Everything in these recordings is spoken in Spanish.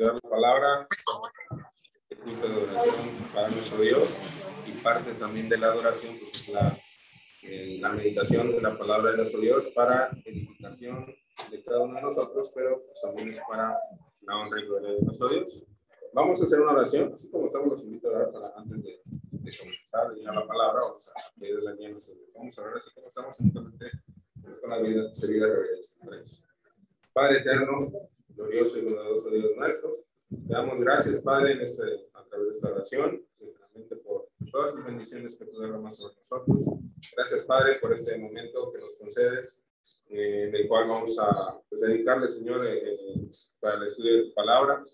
estudiar la palabra, el culto de adoración para nuestro Dios y parte también de la adoración, pues es la, eh, la meditación de la palabra de nuestro Dios para edificación de cada uno de nosotros, pero pues también es para la honra y gloria de nuestro Dios. Vamos a hacer una oración, así como estamos los invito a orar para antes de, de comenzar a la palabra, vamos a pedir la guía Vamos a ver así como estamos únicamente con la vida, de vida de Padre eterno, glorioso y bondadoso Dios nuestro, te damos gracias, Padre, en este, a través de esta oración, realmente por todas las bendiciones que tú derramas sobre nosotros. Gracias, Padre, por este momento que nos concedes, eh, en el cual vamos a pues, dedicarle, Señor, eh, eh, para el estudio de tu palabra.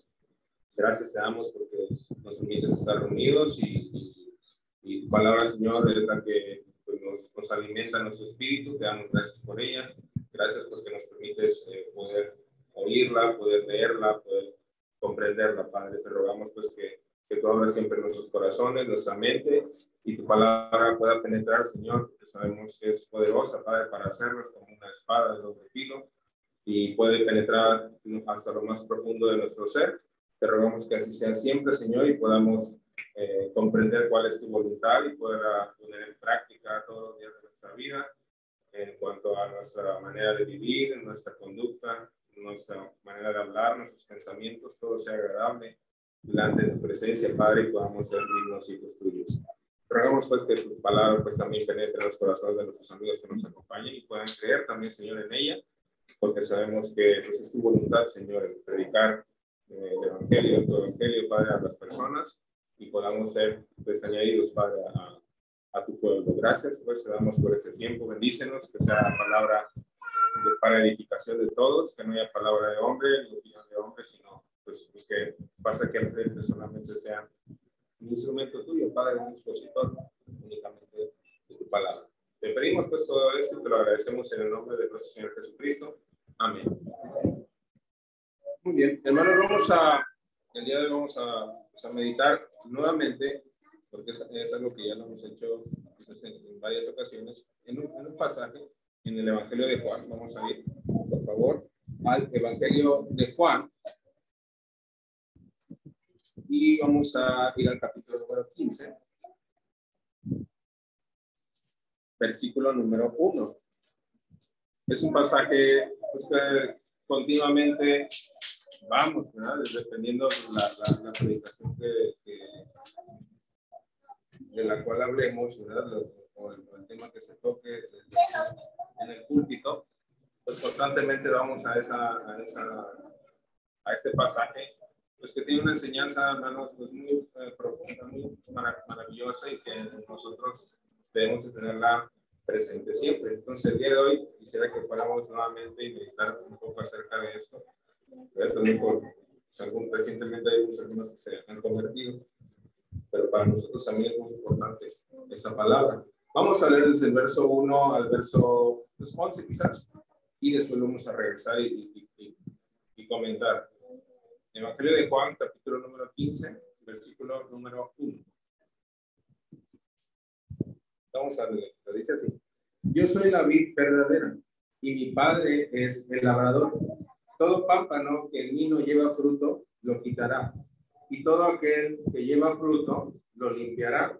Gracias te damos porque nos permites estar reunidos y, y, y tu palabra, Señor, es la que pues, nos, nos, alimenta nuestro espíritu. Te damos gracias por ella. Gracias porque nos permites eh, poder oírla, poder leerla, poder comprenderla, Padre. Te rogamos pues que, que tú abras siempre nuestros corazones, nuestra mente y tu palabra pueda penetrar, Señor, que sabemos que es poderosa, Padre, para hacernos como una espada de doble filo y puede penetrar hasta lo más profundo de nuestro ser te rogamos que así sea siempre, Señor, y podamos eh, comprender cuál es tu voluntad y poder poner en práctica todos los días de nuestra vida en cuanto a nuestra manera de vivir, nuestra conducta, nuestra manera de hablar, nuestros pensamientos, todo sea agradable delante de tu presencia, Padre, y podamos ser dignos y tuyos. Rogamos pues que tu palabra pues también penetre en los corazones de nuestros amigos que nos acompañen y puedan creer también, Señor, en ella, porque sabemos que pues, es tu voluntad, Señor, en predicar el Evangelio, tu Evangelio, Padre, a las personas y podamos ser pues, añadidos, Padre, a, a tu pueblo. Gracias, pues, te damos por este tiempo. Bendícenos, que sea la palabra para edificación de todos, que no haya palabra de hombre, ni opinión de hombre, sino pues, pues que pasa que al frente solamente sea un instrumento tuyo, Padre, un expositor únicamente de tu palabra. Te pedimos pues todo esto y te lo agradecemos en el nombre de nuestro Señor Jesucristo. Amén. Muy bien, hermanos, vamos a, el día de hoy vamos a, pues, a meditar nuevamente, porque es, es, algo que ya lo hemos hecho pues, en, en, varias ocasiones, en un, en un, pasaje en el Evangelio de Juan. Vamos a ir, por favor, al Evangelio de Juan. Y vamos a ir al capítulo número 15, versículo número 1. Es un pasaje pues, que continuamente vamos, ¿verdad? dependiendo de la, predicación que, de la cual hablemos, ¿verdad? o el, tema que se toque en el púlpito, pues constantemente vamos a, esa, a, esa, a este pasaje, pues que tiene una enseñanza, hermanos, pues muy eh, profunda, muy mar maravillosa y que nosotros debemos de tenerla presente siempre. Entonces, el día de hoy quisiera que fuéramos nuevamente y meditar un poco acerca de esto también por algún, recientemente hay personas que se han convertido, pero para nosotros también es muy importante esa palabra. Vamos a leer desde el verso 1 al verso 11 quizás, y después vamos a regresar y, y, y, y comentar. Evangelio de Juan, capítulo número 15, versículo número 1. Vamos a leer, dice así. Yo soy la vid verdadera y mi padre es el labrador. Todo pámpano que en mí no lleva fruto, lo quitará. Y todo aquel que lleva fruto, lo limpiará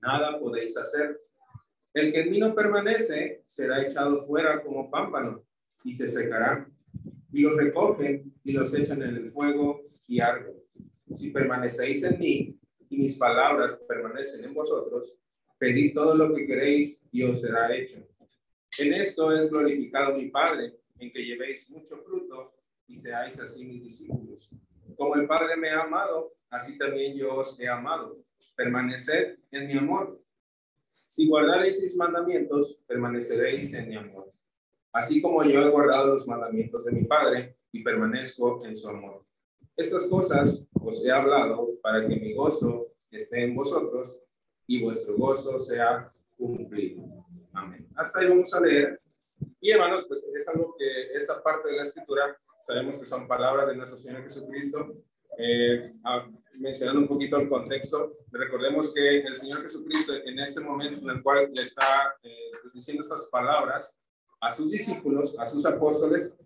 nada podéis hacer. El que en mí no permanece será echado fuera como pámpano y se secará. Y los recogen y los echan en el fuego y arden. Si permanecéis en mí y mis palabras permanecen en vosotros, pedid todo lo que queréis y os será hecho. En esto es glorificado mi Padre, en que llevéis mucho fruto y seáis así mis discípulos. Como el Padre me ha amado, así también yo os he amado. Permaneced en mi amor. Si guardaréis mis mandamientos, permaneceréis en mi amor. Así como yo he guardado los mandamientos de mi Padre y permanezco en su amor. Estas cosas os he hablado para que mi gozo esté en vosotros y vuestro gozo sea cumplido. Amén. Hasta ahí vamos a leer. Y hermanos, pues es algo que esta parte de la escritura sabemos que son palabras de nuestro Señor Jesucristo. Eh, mencionando un poquito el contexto, recordemos que el Señor Jesucristo en este momento en el cual le está eh, pues, diciendo estas palabras a sus discípulos, a sus apóstoles,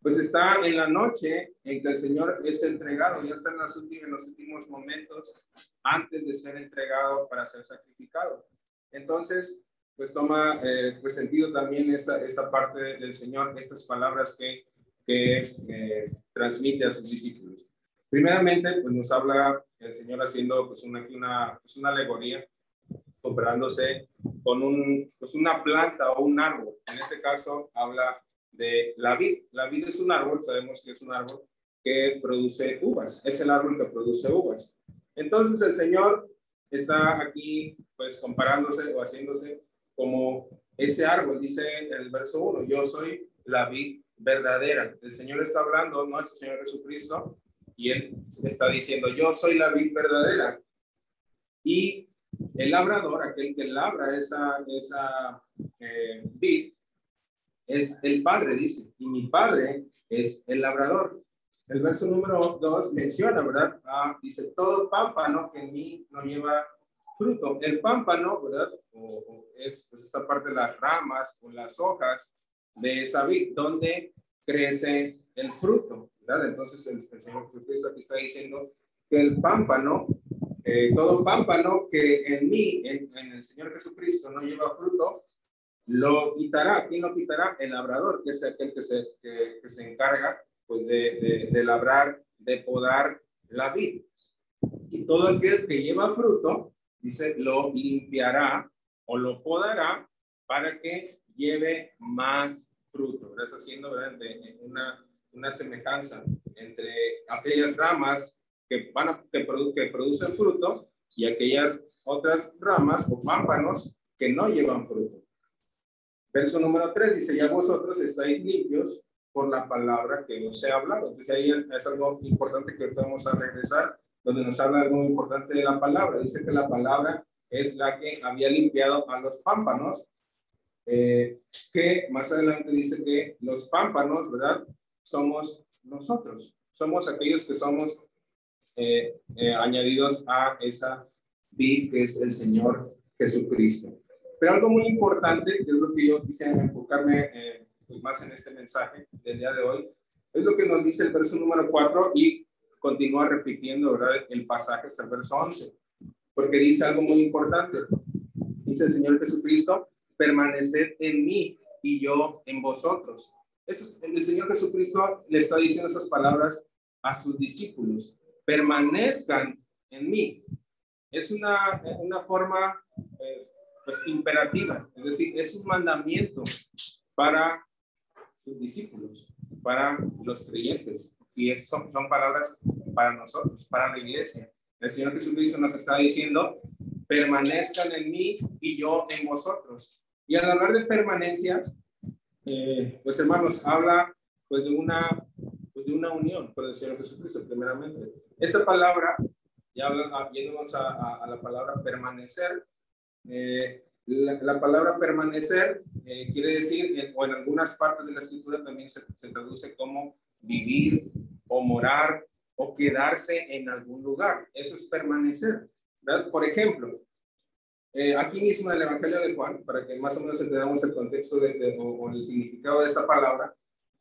pues está en la noche en que el Señor es entregado, ya está en los últimos, en los últimos momentos antes de ser entregado para ser sacrificado. Entonces, pues toma eh, pues sentido también esa, esa parte del Señor, estas palabras que, que eh, transmite a sus discípulos. Primeramente, pues nos habla el Señor haciendo pues una, una, pues una alegoría, comparándose con un, pues una planta o un árbol. En este caso, habla de la vid. La vid es un árbol, sabemos que es un árbol que produce uvas, es el árbol que produce uvas. Entonces el Señor está aquí pues comparándose o haciéndose como ese árbol, dice el verso 1, yo soy la vid verdadera. El Señor está hablando, no es el Señor Jesucristo, y Él está diciendo, yo soy la vid verdadera. Y el labrador, aquel que labra esa, esa eh, vid, es el Padre, dice, y mi Padre es el labrador. El verso número 2 menciona, ¿verdad? Ah, dice, todo pámpano que en mí no lleva fruto. El pámpano, ¿verdad? O, es pues, esta parte de las ramas o las hojas de esa vid, donde crece el fruto, ¿verdad? Entonces el, Señor Jesucristo aquí está diciendo que el pámpano, eh, todo pámpano que en mí, en, el Señor Jesucristo no lleva fruto, lo quitará. ¿Quién lo quitará? El labrador, que es aquel que se, que, se encarga pues, de, de, labrar, de podar la vid. Y todo aquel que lleva fruto, dice, lo limpiará o lo podará para que lleve más fruto. Estás haciendo una, una semejanza entre aquellas ramas que, van a, que, que producen fruto y aquellas otras ramas o pámpanos que no llevan fruto. Verso número 3 dice, ya vosotros estáis limpios por la palabra que os he hablado. Entonces ahí es, algo importante que vamos a regresar, donde nos habla algo importante de la palabra. Dice que la palabra es la que había limpiado a los pámpanos, eh, que más adelante dice que los pámpanos, ¿verdad? Somos nosotros, somos aquellos que somos eh, eh, añadidos a esa vid que es el Señor Jesucristo. Pero algo muy importante, que es lo que yo quisiera enfocarme pues más en este mensaje del día de hoy, es lo que nos dice el verso número 4 y continúa repitiendo ¿verdad? el pasaje hasta el verso 11, porque dice algo muy importante. Dice el Señor Jesucristo, permaneced en mí y yo en vosotros. Eso, el Señor Jesucristo le está diciendo esas palabras a sus discípulos, permanezcan en mí. Es una, una forma eh, pues imperativa, es decir, es un mandamiento para sus discípulos, para los creyentes. Y esas son, son palabras para nosotros, para la iglesia. El Señor Jesucristo nos está diciendo, permanezcan en mí y yo en vosotros. Y al hablar de permanencia, eh, pues hermanos, habla pues de una, pues de una unión con el Señor Jesucristo, primeramente. Esta palabra, ya habla, yéndonos a, a la palabra permanecer, eh, la, palabra permanecer eh, quiere decir, o en algunas partes de la escritura también se, traduce como vivir o morar o quedarse en algún lugar. Eso es permanecer. Por ejemplo, eh, aquí mismo en el Evangelio de Juan, para que más o menos entendamos el contexto de, o, el significado de esa palabra,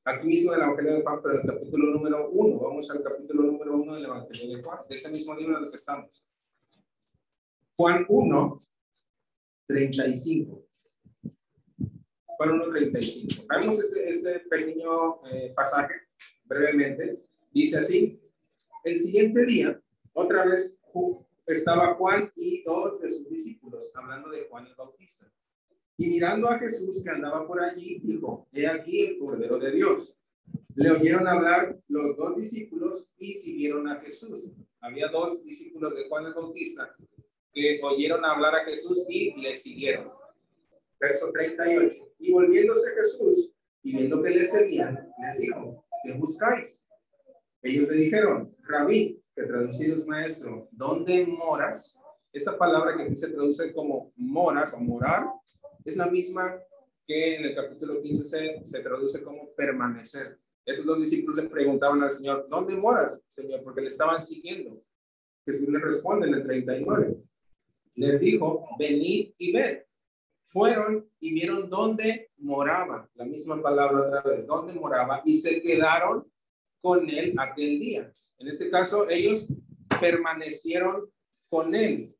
aquí mismo en el Evangelio de Juan, pero en el capítulo número uno, vamos al capítulo número uno del Evangelio de Juan, de ese mismo libro en el que estamos. Juan 1, 35. Juan 1.35. Vemos este, este pequeño eh, pasaje brevemente. Dice así, el siguiente día, otra vez estaba Juan y dos de sus discípulos, hablando de Juan el Bautista. Y mirando a Jesús que andaba por allí, dijo, he aquí el Cordero de Dios. Le oyeron hablar los dos discípulos y siguieron a Jesús. Había dos discípulos de Juan el Bautista que oyeron hablar a Jesús y le siguieron. Verso 38. Y volviéndose Jesús y viendo que le seguían, les dijo, ¿qué buscáis? Ellos le dijeron, rabí, que traducido es maestro, ¿dónde moras? Esa palabra que aquí se traduce como moras o morar es la misma que en el capítulo 15 se, se traduce como permanecer. Esos dos discípulos le preguntaban al Señor, ¿dónde moras, Señor? Porque le estaban siguiendo. Jesús le responde en el 39. Les dijo, venid y ved. Fueron y vieron dónde moraba, la misma palabra otra vez, dónde moraba, y se quedaron con él aquel día. En este caso, ellos permanecieron con él,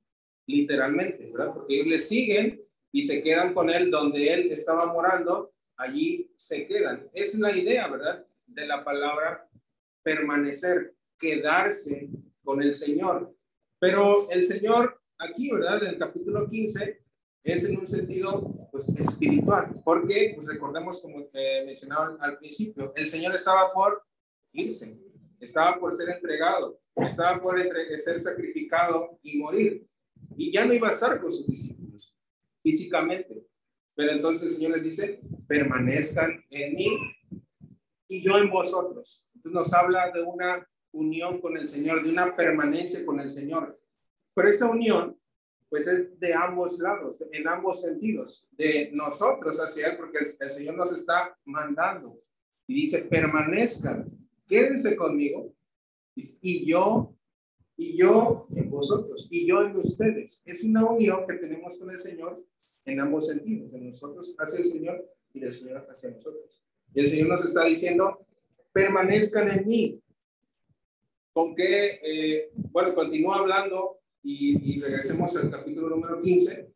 literalmente, ¿verdad? Porque ellos le siguen y se quedan con él donde él estaba morando, allí se quedan. Es la idea, ¿verdad? De la palabra permanecer, quedarse con el Señor. Pero el Señor aquí, ¿verdad? En el capítulo 15 es en un sentido pues espiritual, porque pues recordemos como mencionaba al principio, el Señor estaba por irse, estaba por ser entregado, estaba por ser sacrificado y morir, y ya no iba a estar con sus discípulos físicamente. Pero entonces el Señor les dice, permanezcan en mí y yo en vosotros. Entonces nos habla de una unión con el Señor, de una permanencia con el Señor. Pero esa unión, pues es de ambos lados, en ambos sentidos, de nosotros hacia Él, porque el, Señor nos está mandando. Y dice, permanezcan, quédense conmigo, y yo, y yo en vosotros, y yo en ustedes. Es una unión que tenemos con el Señor en ambos sentidos, de nosotros hacia el Señor y del Señor hacia nosotros. Y el Señor nos está diciendo, permanezcan en mí. Con que, eh, bueno, continúa hablando y, regresemos al capítulo número 15,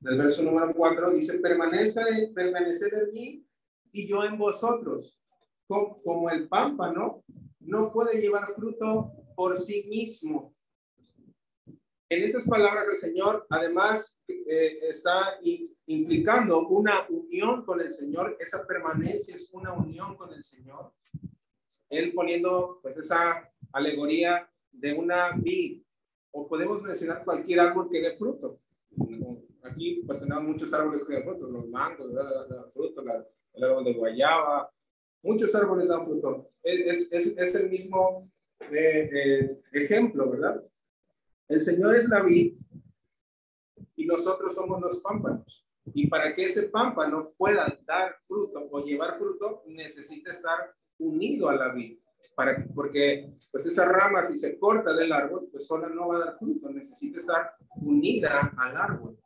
del verso número 4, dice, permanezcan, permaneced en mí y yo en vosotros. Como, el pámpano no puede llevar fruto por sí mismo, en esas palabras el Señor además eh, está implicando una unión con el Señor, esa permanencia es una unión con el Señor. Él poniendo pues esa alegoría de una vid, o podemos mencionar cualquier árbol que dé fruto. Aquí pues tenemos muchos árboles que dan fruto, los mangos el árbol de guayaba, muchos árboles dan fruto. Es, es, es el mismo eh, eh, ejemplo, ¿verdad? El Señor es la vid y nosotros somos los pámpanos. Y para que ese pámpano pueda dar fruto o llevar fruto, necesita estar unido a la vid. Para, porque pues esa rama si se corta del árbol, pues sola no va a dar fruto, necesita estar unida al árbol.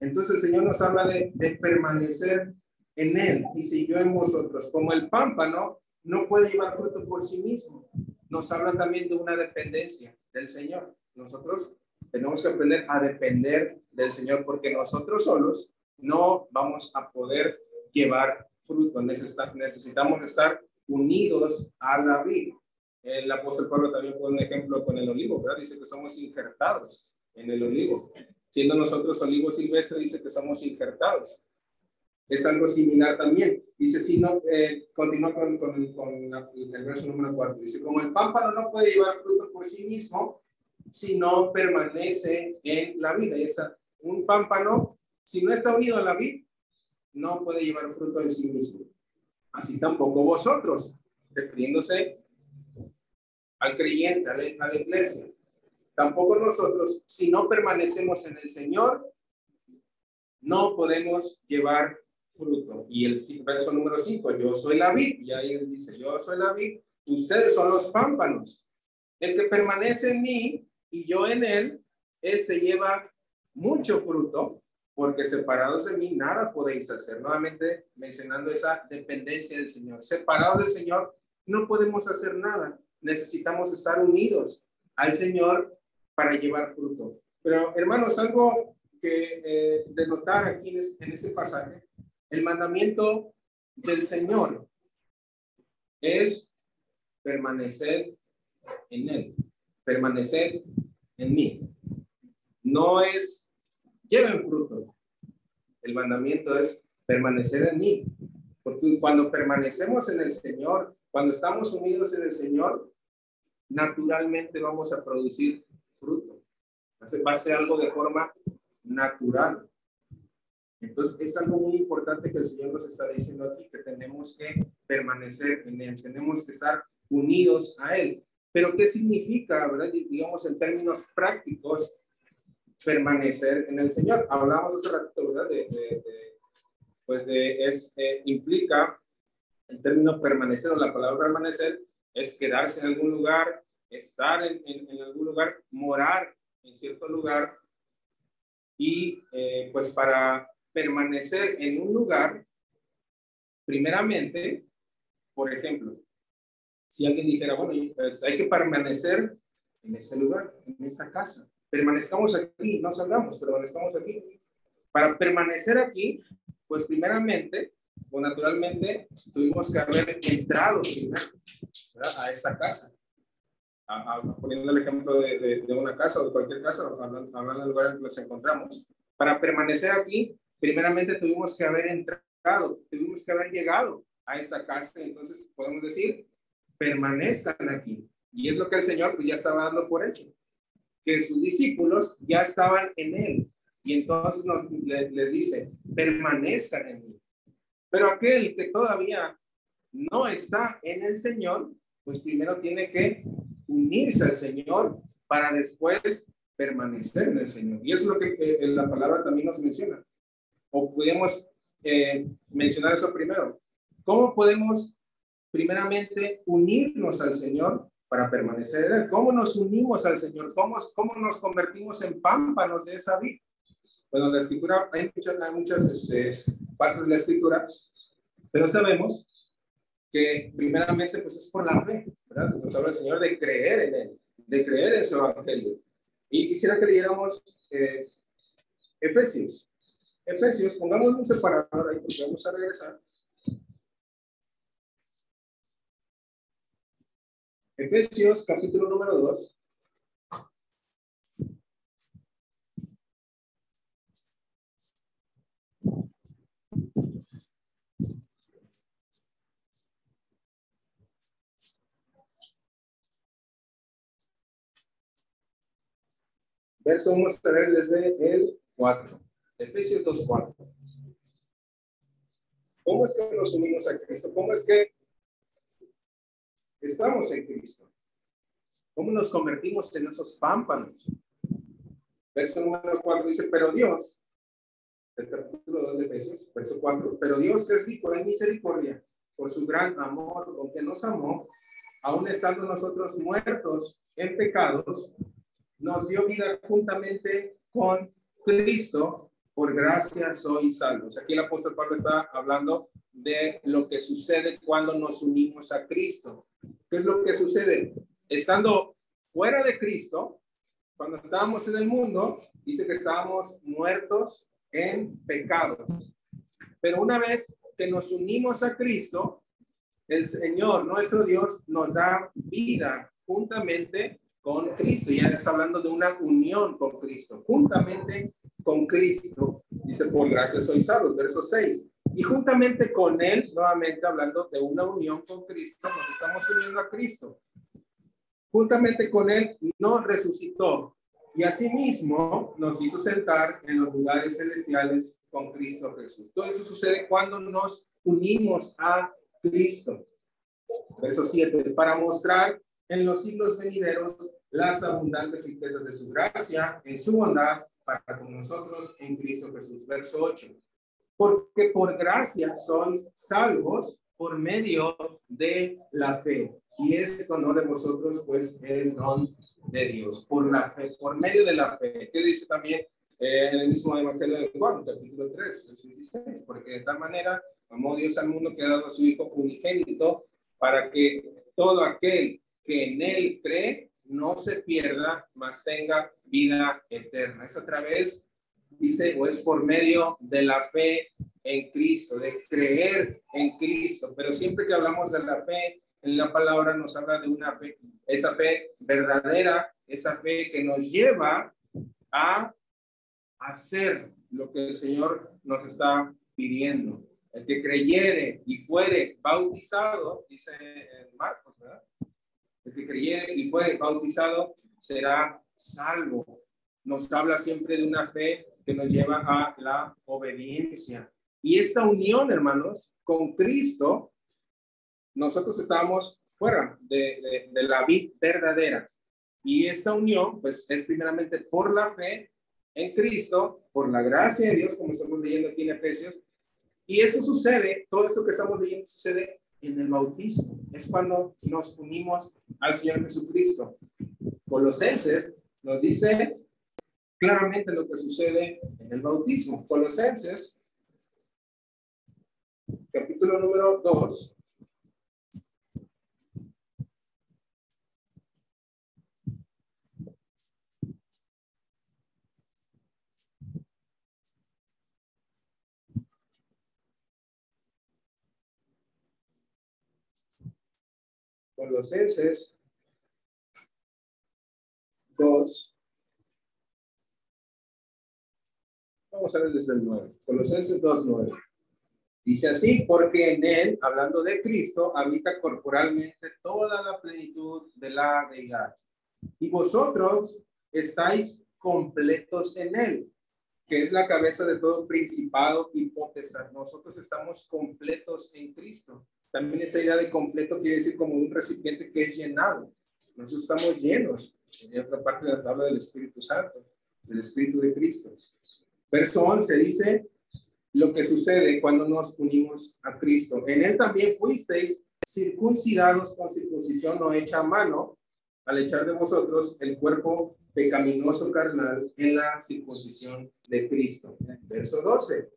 Entonces el Señor nos habla de, de permanecer en Él. Y si yo en vosotros, como el pámpano no puede llevar fruto por sí mismo, nos habla también de una dependencia del Señor. Nosotros tenemos que aprender a depender del Señor porque nosotros solos no vamos a poder llevar fruto. Necesitamos estar unidos a la vida. El apóstol Pablo también pone un ejemplo con el olivo, ¿verdad? Dice que somos injertados en el olivo. Siendo nosotros olivo silvestre, dice que somos injertados. Es algo similar también. Dice, si no, eh, continúa con, con, el verso número 4. Dice, como el pámpano no puede llevar fruto por sí mismo, si no permanece en la vida. Y esa, un pámpano, si no está unido a la vida, no puede llevar fruto en sí mismo. Así tampoco vosotros, refiriéndose al creyente, a la, iglesia. Tampoco nosotros, si no permanecemos en el Señor, no podemos llevar fruto. Y el verso número 5, yo soy la vid, y ahí dice, yo soy la vid, ustedes son los pámpanos. El que permanece en mí y yo en él, este lleva mucho fruto, porque separados de mí nada podéis hacer. Nuevamente mencionando esa dependencia del Señor. Separados del Señor no podemos hacer nada. Necesitamos estar unidos al Señor para llevar fruto. Pero hermanos, algo que eh, de aquí en, en ese pasaje, el mandamiento del Señor es permanecer en Él permanecer en mí. No es lleven fruto. El mandamiento es permanecer en mí. Porque cuando permanecemos en el Señor, cuando estamos unidos en el Señor, naturalmente vamos a producir fruto. Va a ser algo de forma natural. Entonces, es algo muy importante que el Señor nos está diciendo aquí, que tenemos que permanecer en Él, tenemos que estar unidos a Él. Pero ¿qué significa, verdad? digamos, en términos prácticos, permanecer en el Señor? Hablamos hace rato, ¿verdad? De, pues es, eh, implica, el término permanecer o la palabra permanecer, es quedarse en algún lugar, estar en, en, algún lugar, morar en cierto lugar. Y eh, pues para permanecer en un lugar, primeramente, por ejemplo, si alguien dijera, bueno, pues hay que permanecer en ese lugar, en esta casa. Permanezcamos aquí, no salgamos, permanezcamos aquí. Para permanecer aquí, pues primeramente, o naturalmente, tuvimos que haber entrado primero a esta casa. poniendo el ejemplo de, una casa o de cualquier casa, hablando, del lugar en que nos encontramos. Para permanecer aquí, primeramente tuvimos que haber entrado, tuvimos que haber llegado a esa casa. Entonces podemos decir, permanezcan aquí. Y es lo que el Señor pues, ya estaba dando por hecho, que sus discípulos ya estaban en Él. Y entonces nos, les, dice, permanezcan en mí. Pero aquel que todavía no está en el Señor, pues primero tiene que unirse al Señor para después permanecer en el Señor. Y eso es lo que eh, la palabra también nos menciona. O podemos eh, mencionar eso primero. ¿Cómo podemos primeramente unirnos al Señor para permanecer en Él? ¿Cómo nos unimos al Señor? ¿Cómo, cómo nos convertimos en pámpanos de esa vida? Bueno, la escritura, hay muchas, hay muchas este, partes de la escritura, pero sabemos que primeramente pues es por la fe, ¿verdad? Nos habla el Señor de creer en Él, de creer en su evangelio. Y quisiera que leyéramos eh, Efesios. Efesios, pongamos un separador ahí porque vamos a regresar. Efesios capítulo número 2. Verso vamos a ver desde el 4. Efesios 2, 4. ¿Cómo es que nos unimos a Cristo? ¿Cómo es que estamos en Cristo? ¿Cómo nos convertimos en esos pámpanos? Verso número 4 dice, pero Dios, el capítulo 2 de Efesios, verso 4, pero Dios que es rico en misericordia, por su gran amor con que nos amó, aun estando nosotros muertos en pecados, nos dio vida juntamente con Cristo, por gracia soy salvos. Aquí el apóstol Pablo está hablando de lo que sucede cuando nos unimos a Cristo. ¿Qué es lo que sucede? Estando fuera de Cristo, cuando estábamos en el mundo, dice que estábamos muertos en pecados. Pero una vez que nos unimos a Cristo, el Señor, nuestro Dios, nos da vida juntamente con Cristo. Ya está hablando de una unión con Cristo, juntamente con Cristo. Dice, por gracia soy salvo, verso 6. Y juntamente con Él, nuevamente hablando de una unión con Cristo, nos estamos uniendo a Cristo. Juntamente con Él nos resucitó y asimismo nos hizo sentar en los lugares celestiales con Cristo Jesús. Todo eso sucede cuando nos unimos a Cristo. Verso 7, para mostrar en los siglos venideros las abundantes riquezas de su gracia, en su bondad para con nosotros en Cristo Jesús. Verso 8. Porque por gracia sois salvos por medio de la fe. Y esto no de vosotros, pues es don de Dios, por la fe, por medio de la fe. ¿Qué dice también eh, en el mismo Evangelio de Juan, capítulo 3, verso 16? Porque de tal manera amó Dios al mundo que ha dado a su Hijo unigénito para que todo aquel que en él cree no se pierda, mas tenga vida eterna. Es a través, dice, o es por medio de la fe en Cristo, de creer en Cristo. Pero siempre que hablamos de la fe, en la palabra nos habla de una fe, esa fe verdadera, esa fe que nos lleva a hacer lo que el Señor nos está pidiendo. El que creyere y fuere bautizado, dice Marcos. El que creyere y fuere bautizado será salvo. Nos habla siempre de una fe que nos lleva a la obediencia. Y esta unión, hermanos, con Cristo, nosotros estábamos fuera de, de, la vida verdadera. Y esta unión, pues, es primeramente por la fe en Cristo, por la gracia de Dios, como estamos leyendo aquí en Efesios. Y eso sucede, todo esto que estamos leyendo sucede en el bautismo. Es cuando nos unimos al Señor Jesucristo. Colosenses nos dice claramente lo que sucede en el bautismo. Colosenses, capítulo número 2. Colosenses 2. Vamos a ver desde el 9. Colosenses 2, 9. Dice así, porque en él, hablando de Cristo, habita corporalmente toda la plenitud de la deidad. Y vosotros estáis completos en él, que es la cabeza de todo principado y potestad. Nosotros estamos completos en Cristo. También esa idea de completo quiere decir como un recipiente que es llenado. Nosotros estamos llenos. En otra parte de la tabla del Espíritu Santo, del Espíritu de Cristo. Verso 11 dice lo que sucede cuando nos unimos a Cristo. En él también fuisteis circuncidados con circuncisión no hecha a mano, al echar de vosotros el cuerpo pecaminoso carnal en la circuncisión de Cristo. Verso 12.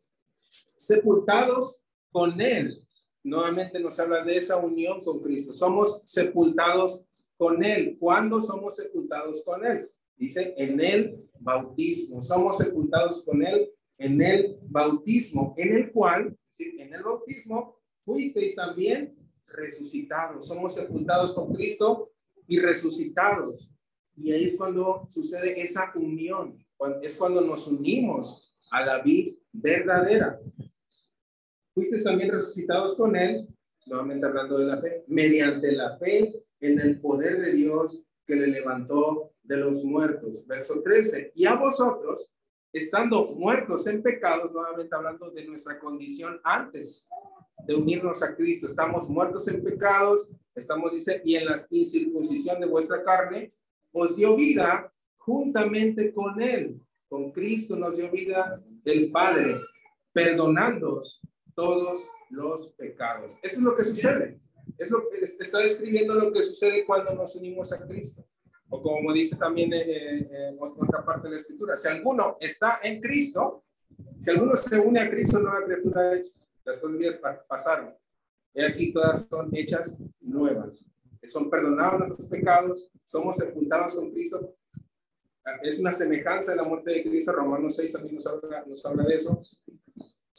Sepultados con él nuevamente nos habla de esa unión con Cristo. Somos sepultados con Él. ¿Cuándo somos sepultados con Él? Dice en el bautismo. Somos sepultados con Él en el bautismo, en el cual, en el bautismo, fuisteis también resucitados. Somos sepultados con Cristo y resucitados. Y ahí es cuando sucede esa unión. Es cuando nos unimos a la vida verdadera fuiste también resucitados con él, nuevamente hablando de la fe, mediante la fe en el poder de Dios que le levantó de los muertos. Verso 13. Y a vosotros, estando muertos en pecados, nuevamente hablando de nuestra condición antes de unirnos a Cristo, estamos muertos en pecados, estamos, dice, y en la incircuncisión de vuestra carne, os dio vida juntamente con Él. Con Cristo nos dio vida el Padre, perdonándoos todos los pecados. Eso es lo que sucede. Es lo que está describiendo lo que sucede cuando nos unimos a Cristo. O como dice también en, otra parte de la escritura, si alguno está en Cristo, si alguno se une a Cristo, nueva criatura es. Las cosas días pasaron. Y aquí todas son hechas nuevas. Son perdonados nuestros pecados, somos sepultados con Cristo. Es una semejanza de la muerte de Cristo. Romanos 6 también nos habla, nos habla de eso.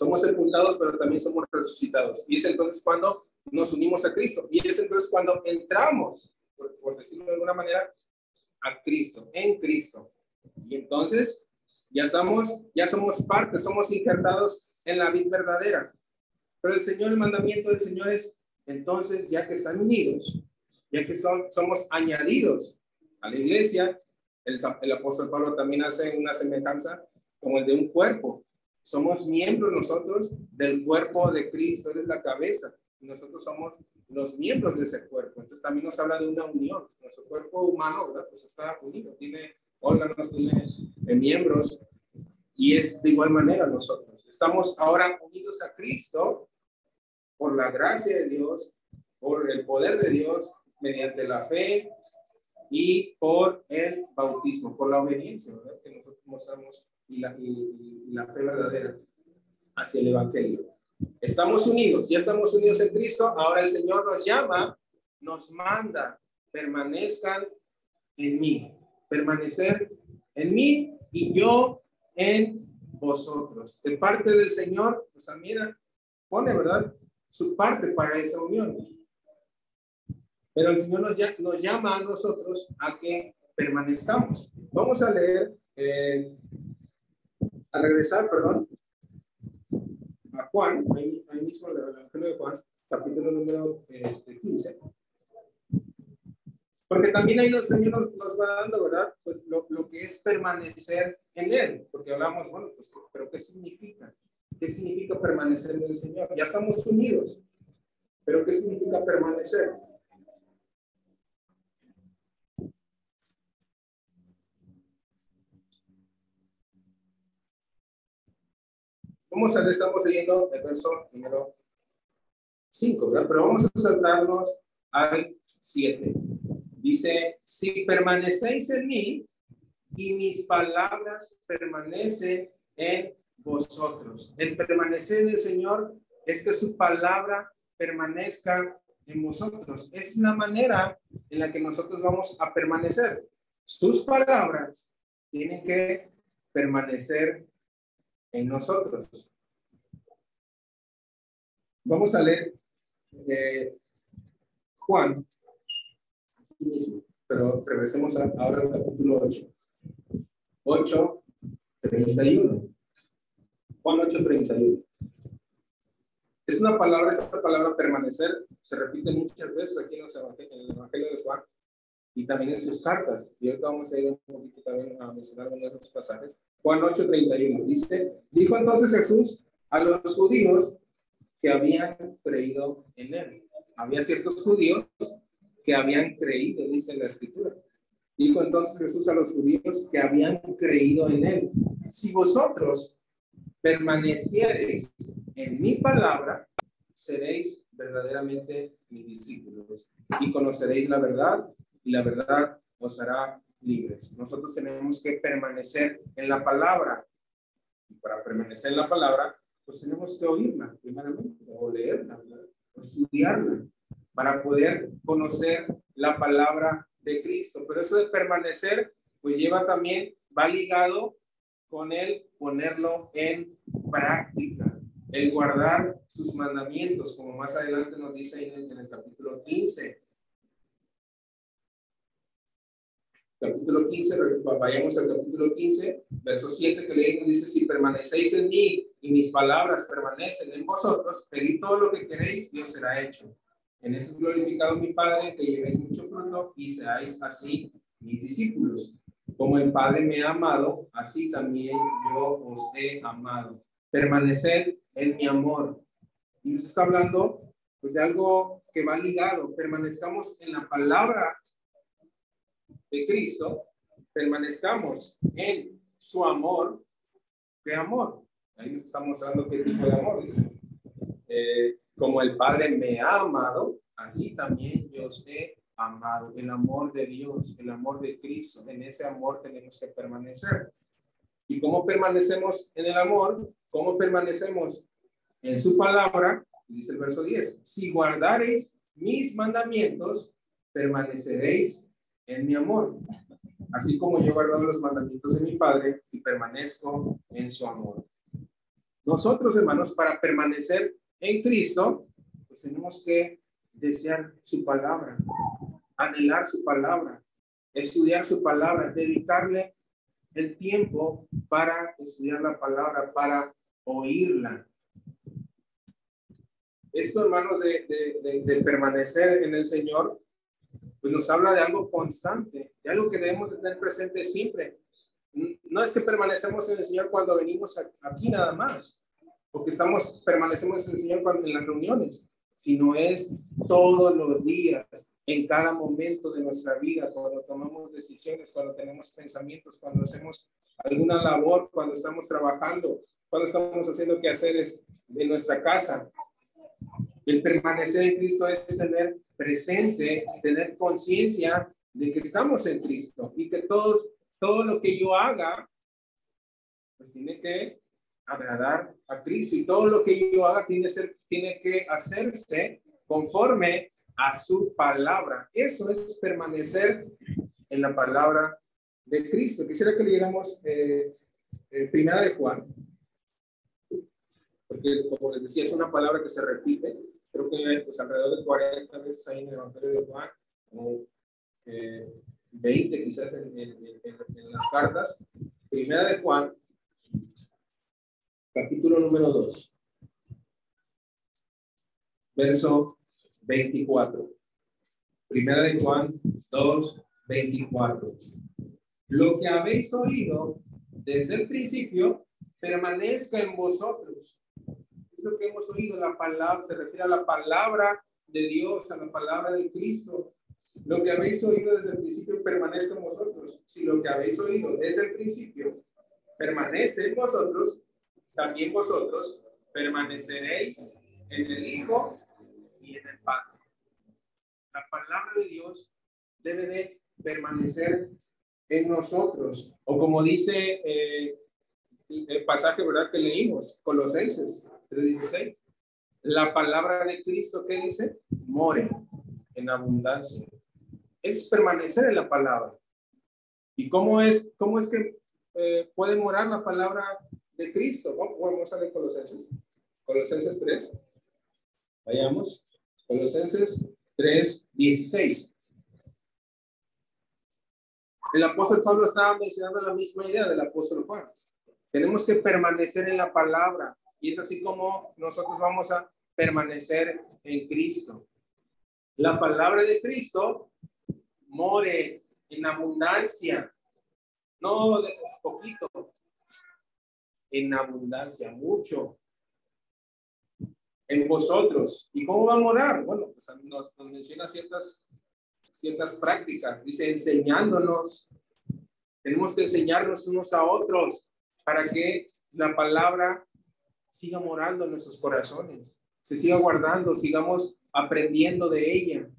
Somos sepultados, pero también somos resucitados. Y es entonces cuando nos unimos a Cristo. Y es entonces cuando entramos, por, decirlo de alguna manera, a Cristo, en Cristo. Y entonces ya estamos, ya somos parte, somos injertados en la vida verdadera. Pero el Señor, el mandamiento del Señor es, entonces, ya que están unidos, ya que son, somos añadidos a la iglesia, el, el apóstol Pablo también hace una semejanza como el de un cuerpo. Somos miembros nosotros del cuerpo de Cristo, Él es la cabeza, nosotros somos los miembros de ese cuerpo. Entonces también nos habla de una unión. Nuestro cuerpo humano, ¿verdad? Pues está unido, tiene órganos, tiene eh, miembros, y es de igual manera nosotros. Estamos ahora unidos a Cristo por la gracia de Dios, por el poder de Dios, mediante la fe y por el bautismo, por la obediencia, ¿verdad? Que nosotros mostramos y la, y, la fe verdadera hacia el Evangelio. Estamos unidos, ya estamos unidos en Cristo, ahora el Señor nos llama, nos manda, permanezcan en mí, permanecer en mí y yo en vosotros. De parte del Señor, pues mira, pone, ¿verdad? Su parte para esa unión. Pero el Señor nos, nos llama a nosotros a que permanezcamos. Vamos a leer eh, a regresar, perdón, a Juan, ahí, mismo el Evangelio de Juan, capítulo número este, 15. Porque también ahí los Señor nos, va dando, ¿verdad? Pues lo, lo, que es permanecer en Él. Porque hablamos, bueno, pues, pero ¿qué significa? ¿Qué significa permanecer en el Señor? Ya estamos unidos. Pero ¿qué significa permanecer? Vamos a estamos leyendo el verso número 5, ¿verdad? Pero vamos a saltarnos al 7. Dice, si permanecéis en mí y mis palabras permanecen en vosotros. El permanecer en el Señor es que su palabra permanezca en vosotros. Es la manera en la que nosotros vamos a permanecer. Sus palabras tienen que permanecer en nosotros. Vamos a leer eh, Juan, mismo, pero regresemos ahora al capítulo 8. 8, 31. Juan 8, 31. Es una palabra, esta palabra permanecer se repite muchas veces aquí en, en el Evangelio de Juan y también en sus cartas. Y ahorita vamos a ir un poquito también a mencionar algunos de esos pasajes. Juan 8, 31 dice, dijo entonces Jesús a los judíos que habían creído en él. Había ciertos judíos que habían creído, dice la escritura. Dijo entonces Jesús a los judíos que habían creído en él. Si vosotros permaneciereis en mi palabra, seréis verdaderamente mis discípulos y conoceréis la verdad y la verdad os hará libres. Nosotros tenemos que permanecer en la palabra. Y para permanecer en la palabra, pues tenemos que oírla primeramente, o leerla, o estudiarla, para poder conocer la palabra de Cristo. Pero eso de permanecer, pues lleva también, va ligado con el ponerlo en práctica, el guardar sus mandamientos, como más adelante nos dice en en el capítulo 15 capítulo 15, vayamos al capítulo 15, verso 7 que leímos, dice, si permanecéis en mí y mis palabras permanecen en vosotros, pedid todo lo que queréis y os será hecho. En este glorificado mi Padre, que llevéis mucho fruto y seáis así mis discípulos. Como el Padre me ha amado, así también yo os he amado. Permaneced en mi amor. Y se está hablando pues de algo que va ligado. Permanezcamos en la palabra de Cristo, permanezcamos en su amor. ¿Qué amor? Ahí nos está mostrando qué tipo de amor, dice. Eh, como el Padre me ha amado, así también yo os he amado. El amor de Dios, el amor de Cristo, en ese amor tenemos que permanecer. ¿Y cómo permanecemos en el amor? ¿Cómo permanecemos en su palabra? Dice el verso 10, si guardareis mis mandamientos, permaneceréis en mi amor, así como yo guardo los mandamientos de mi Padre y permanezco en su amor. Nosotros, hermanos, para permanecer en Cristo, pues tenemos que desear su palabra, anhelar su palabra, estudiar su palabra, dedicarle el tiempo para estudiar la palabra, para oírla. Esto, hermanos, de permanecer en el Señor, pues nos habla de algo constante, de algo que debemos tener presente siempre. No es que permanecemos en el Señor cuando venimos aquí nada más, porque estamos, permanecemos en el Señor cuando, en las reuniones, sino es todos los días, en cada momento de nuestra vida, cuando tomamos decisiones, cuando tenemos pensamientos, cuando hacemos alguna labor, cuando estamos trabajando, cuando estamos haciendo quehaceres en nuestra casa. El permanecer en Cristo es tener presente, tener conciencia de que estamos en Cristo y que todos, todo lo que yo haga, pues tiene que agradar a Cristo y todo lo que yo haga tiene, ser, tiene que hacerse conforme a su palabra. Eso es permanecer en la palabra de Cristo. Quisiera que leyéramos eh, eh, Primera de Juan, porque como les decía, es una palabra que se repite creo que pues, alrededor de 40 veces ahí en el Evangelio de Juan, 20 eh, quizás en, en, las cartas. Primera de Juan, capítulo número 2, verso 24. Primera de Juan 2, 24. Lo que habéis oído desde el principio permanezca en vosotros lo que hemos oído, la palabra, se refiere a la palabra de Dios, a la palabra de Cristo. Lo que habéis oído desde el principio permanezca en vosotros. Si lo que habéis oído desde el principio permanece en vosotros, también vosotros permaneceréis en el Hijo y en el Padre. La palabra de Dios debe de permanecer en nosotros. O como dice eh, el pasaje, ¿verdad? Que leímos, Colosenses 3.16. La palabra de Cristo, ¿qué dice? More en abundancia. Es permanecer en la palabra. ¿Y cómo es, cómo es que eh, puede morar la palabra de Cristo? Vamos a ver Colosenses. Colosenses 3. Vayamos. Colosenses 3, 16. El apóstol Pablo estaba mencionando la misma idea del apóstol Juan. Tenemos que permanecer en la palabra y es así como nosotros vamos a permanecer en Cristo. La palabra de Cristo more en abundancia, no de poquito, en abundancia, mucho en vosotros. ¿Y cómo va a morar? Bueno, pues nos, nos menciona ciertas, ciertas prácticas. Dice, enseñándonos. Tenemos que enseñarnos unos a otros para que la palabra siga morando en nuestros corazones, se siga guardando, sigamos aprendiendo de ella,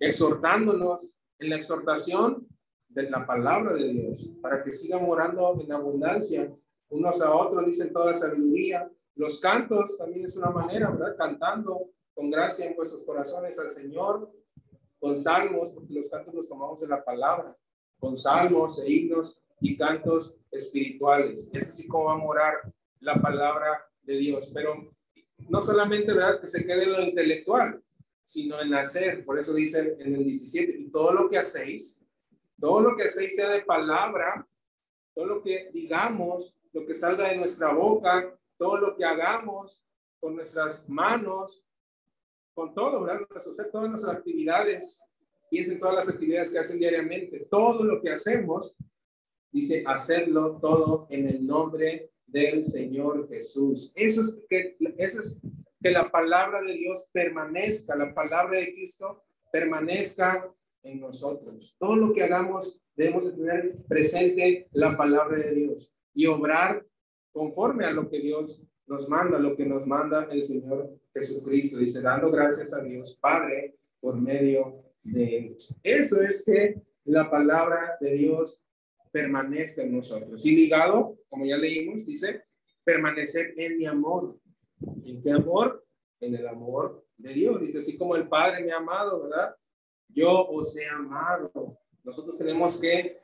exhortándonos en la exhortación de la palabra de Dios, para que siga morando en abundancia unos a otros, dicen toda sabiduría, los cantos también es una manera, ¿verdad? Cantando con gracia en vuestros corazones al Señor, con salmos, porque los cantos los tomamos de la palabra, con salmos e himnos y cantos espirituales. Es así como va a morar la palabra de Dios. Pero no solamente, ¿verdad? Que se quede en lo intelectual, sino en hacer. Por eso dice en el 17, y todo lo que hacéis, todo lo que hacéis sea de palabra, todo lo que digamos, lo que salga de nuestra boca, todo lo que hagamos con nuestras manos, con todo, ¿verdad? Hacer todas nuestras actividades, piensen todas las actividades que hacen diariamente, todo lo que hacemos, dice, hacerlo todo en el nombre del Señor Jesús. Eso es que, eso es que la palabra de Dios permanezca, la palabra de Cristo permanezca en nosotros. Todo lo que hagamos debemos tener presente la palabra de Dios y obrar conforme a lo que Dios nos manda, lo que nos manda el Señor Jesucristo. Dice, dando gracias a Dios Padre por medio de. Eso es que la palabra de Dios permanezca en nosotros. Y ligado, como ya leímos, dice, permanecer en mi amor. ¿En qué amor? En el amor de Dios. Dice, así como el Padre me ha amado, ¿verdad? Yo os he amado. Nosotros tenemos que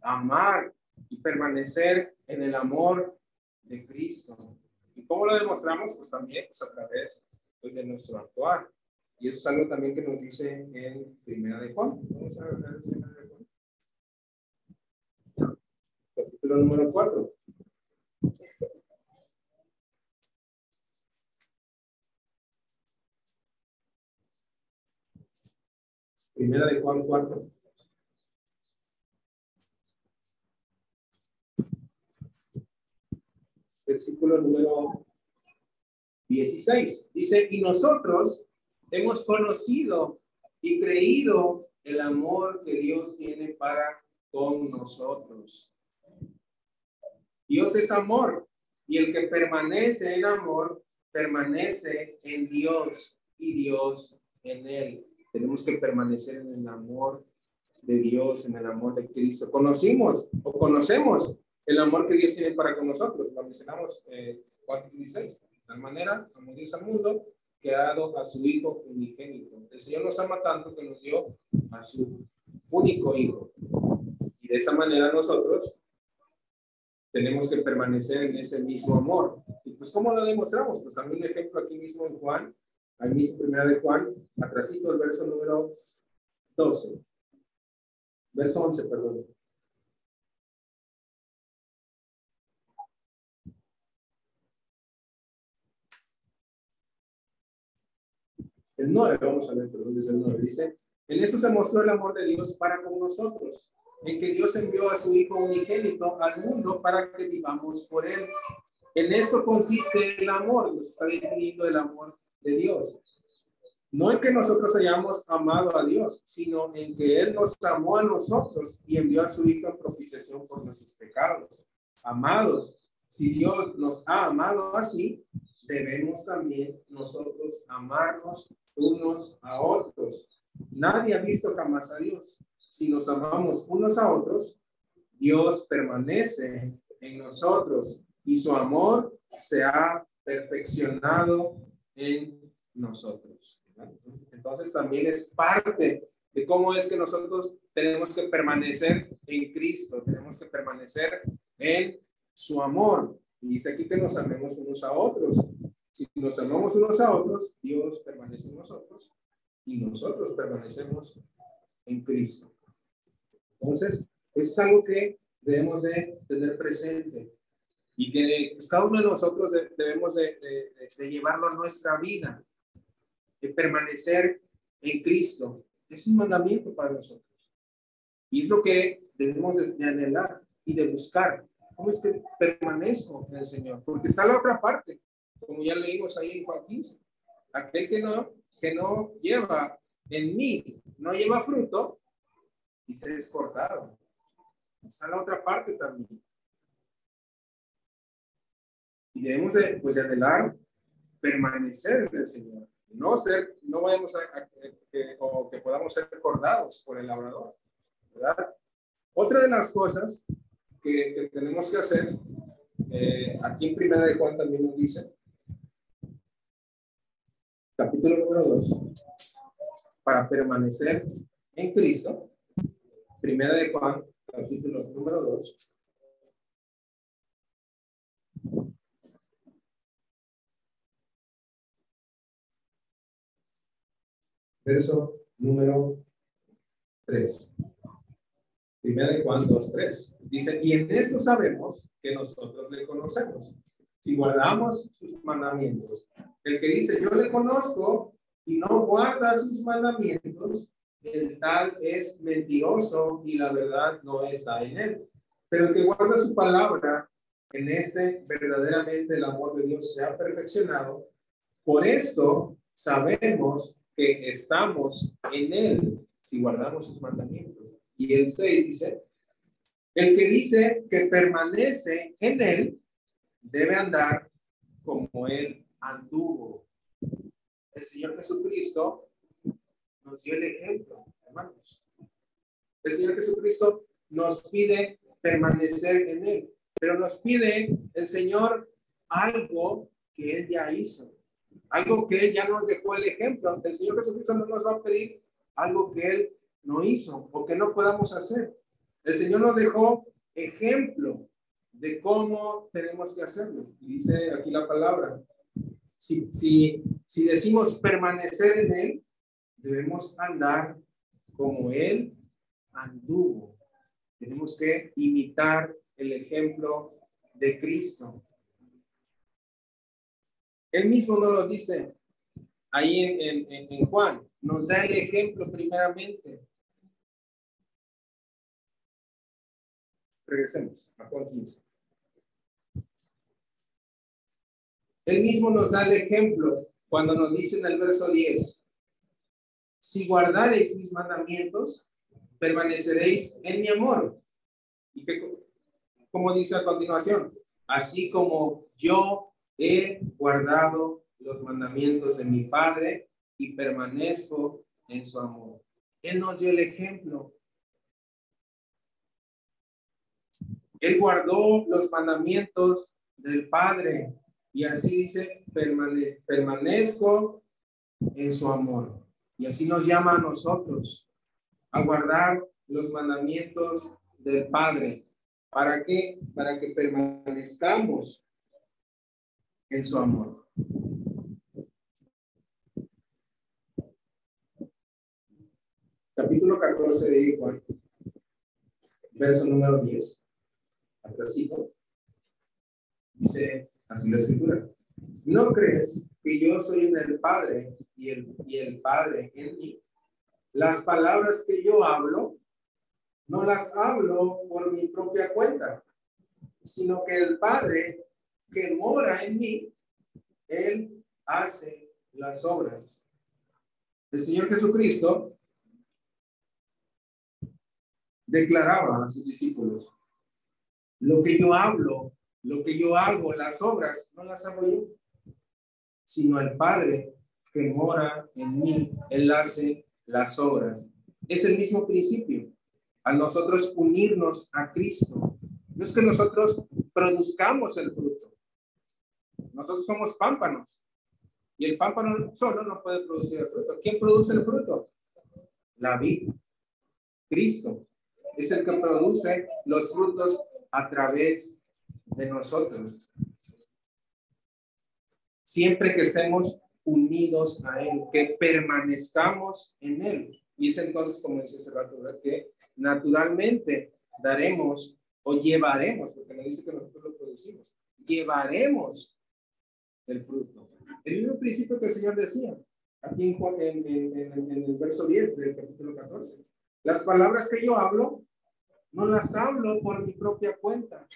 amar y permanecer en el amor de Cristo. ¿Y cómo lo demostramos? Pues también pues, a través pues, de nuestro actuar. Y eso es algo también que nos dice en Primera de Juan. Vamos a ver Primera de Juan. Número 4. Primera de Juan 4. versículo número 16. Dice, y nosotros hemos conocido y creído el amor que Dios tiene para con nosotros. Dios es amor y el que permanece en amor permanece en Dios y Dios en él. Tenemos que permanecer en el amor de Dios, en el amor de Cristo. Conocimos o conocemos el amor que Dios tiene para con nosotros. Lo mencionamos eh, 4.16. De tal manera, como Dios al mundo, que ha dado a su Hijo unigénito. El Señor nos ama tanto que nos dio a su único Hijo. Y de esa manera nosotros tenemos que permanecer en ese mismo amor. Y pues, ¿cómo lo demostramos? Pues también un ejemplo aquí mismo en Juan, al mismo primera de Juan, atrásito el verso número 12. Verso 11, perdón. El 9, vamos a ver, perdón, desde el 9 dice, en eso se mostró el amor de Dios para con nosotros, en que Dios envió a su Hijo unigénito al mundo para que vivamos por él. En esto consiste el amor, nos está definiendo el amor de Dios. No en que nosotros hayamos amado a Dios, sino en que Él nos amó a nosotros y envió a su Hijo en propiciación por nuestros pecados. Amados, si Dios nos ha amado así, debemos también nosotros amarnos unos a otros. Nadie ha visto jamás a Dios. Si nos amamos unos a otros, Dios permanece en nosotros y su amor se ha perfeccionado en nosotros. Entonces también es parte de cómo es que nosotros tenemos que permanecer en Cristo, tenemos que permanecer en su amor. Y dice aquí que nos amemos unos a otros. Si nos amamos unos a otros, Dios permanece en nosotros y nosotros permanecemos en Cristo. Entonces, eso es algo que debemos de tener presente y que pues, cada uno de nosotros debemos de, llevarlo a nuestra vida, de permanecer en Cristo. Es un mandamiento para nosotros. Y es lo que debemos de, anhelar y de buscar. ¿Cómo es que permanezco en el Señor? Porque está la otra parte, como ya leímos ahí en Juan 15. Aquel que no, que no lleva en mí, no lleva fruto, y se es cortado. Está la otra parte también. Y debemos de, pues, de anhelar permanecer en el Señor. No ser, no vayamos a, que, o que podamos ser recordados por el labrador. ¿verdad? Otra de las cosas que, tenemos que hacer, eh, aquí en Primera de Juan también nos dice, capítulo número 2, para permanecer en Cristo, Primera de Juan, capítulo número 2, verso número 3. Primera de Juan 2, 3. Dice, y en esto sabemos que nosotros le conocemos, si guardamos sus mandamientos. El que dice, yo le conozco y no guarda sus mandamientos, el tal es mentiroso y la verdad no está en él. Pero el que guarda su palabra, en este verdaderamente el amor de Dios se ha perfeccionado. Por esto sabemos que estamos en Él si guardamos sus mandamientos. Y el 6 dice, el que dice que permanece en Él debe andar como Él anduvo. El Señor Jesucristo nos dio el ejemplo, hermanos. El Señor Jesucristo nos pide permanecer en Él, pero nos pide el Señor algo que Él ya hizo. Algo que Él ya nos dejó el ejemplo. El Señor Jesucristo no nos va a pedir algo que Él no hizo o que no podamos hacer. El Señor nos dejó ejemplo de cómo tenemos que hacerlo. Y dice aquí la palabra. Si, si, si decimos permanecer en Él, debemos andar como Él anduvo. Tenemos que imitar el ejemplo de Cristo. Él mismo nos lo dice ahí en, en, Juan. Nos da el ejemplo primeramente. Regresemos a Juan 15. Él mismo nos da el ejemplo cuando nos dice en el verso 10, si guardareis mis mandamientos, permaneceréis en mi amor. Y que, como dice a continuación, así como yo he guardado los mandamientos de mi Padre y permanezco en su amor. Él nos dio el ejemplo. Él guardó los mandamientos del Padre y así dice, permanezco en su amor. Y así nos llama a nosotros a guardar los mandamientos del Padre. ¿Para qué? Para que permanezcamos en su amor. Capítulo 14 de Juan, verso número 10. Atrasito. Dice así la escritura. ¿No crees que yo soy en el Padre y el, y el Padre en mí? Las palabras que yo hablo, no las hablo por mi propia cuenta, sino que el Padre que mora en mí, Él hace las obras. El Señor Jesucristo declaraba a sus discípulos, lo que yo hablo Lo que yo hago, las obras, no las hago yo, sino el Padre que mora en mí, Él hace las obras. Es el mismo principio. Al nosotros unirnos a Cristo, no es que nosotros produzcamos el fruto. Nosotros somos pámpanos. Y el pámpano solo no puede producir el fruto. ¿Quién produce el fruto? La vida. Cristo es el que produce los frutos a través de nosotros. Siempre que estemos unidos a Él, que permanezcamos en Él. Y es entonces, como dice hace rato, que naturalmente daremos o llevaremos, porque no dice que nosotros lo producimos, llevaremos el fruto. El mismo principio que el Señor decía, aquí en, en, el verso 10 del capítulo 14. Las palabras que yo hablo, no las hablo por mi propia cuenta.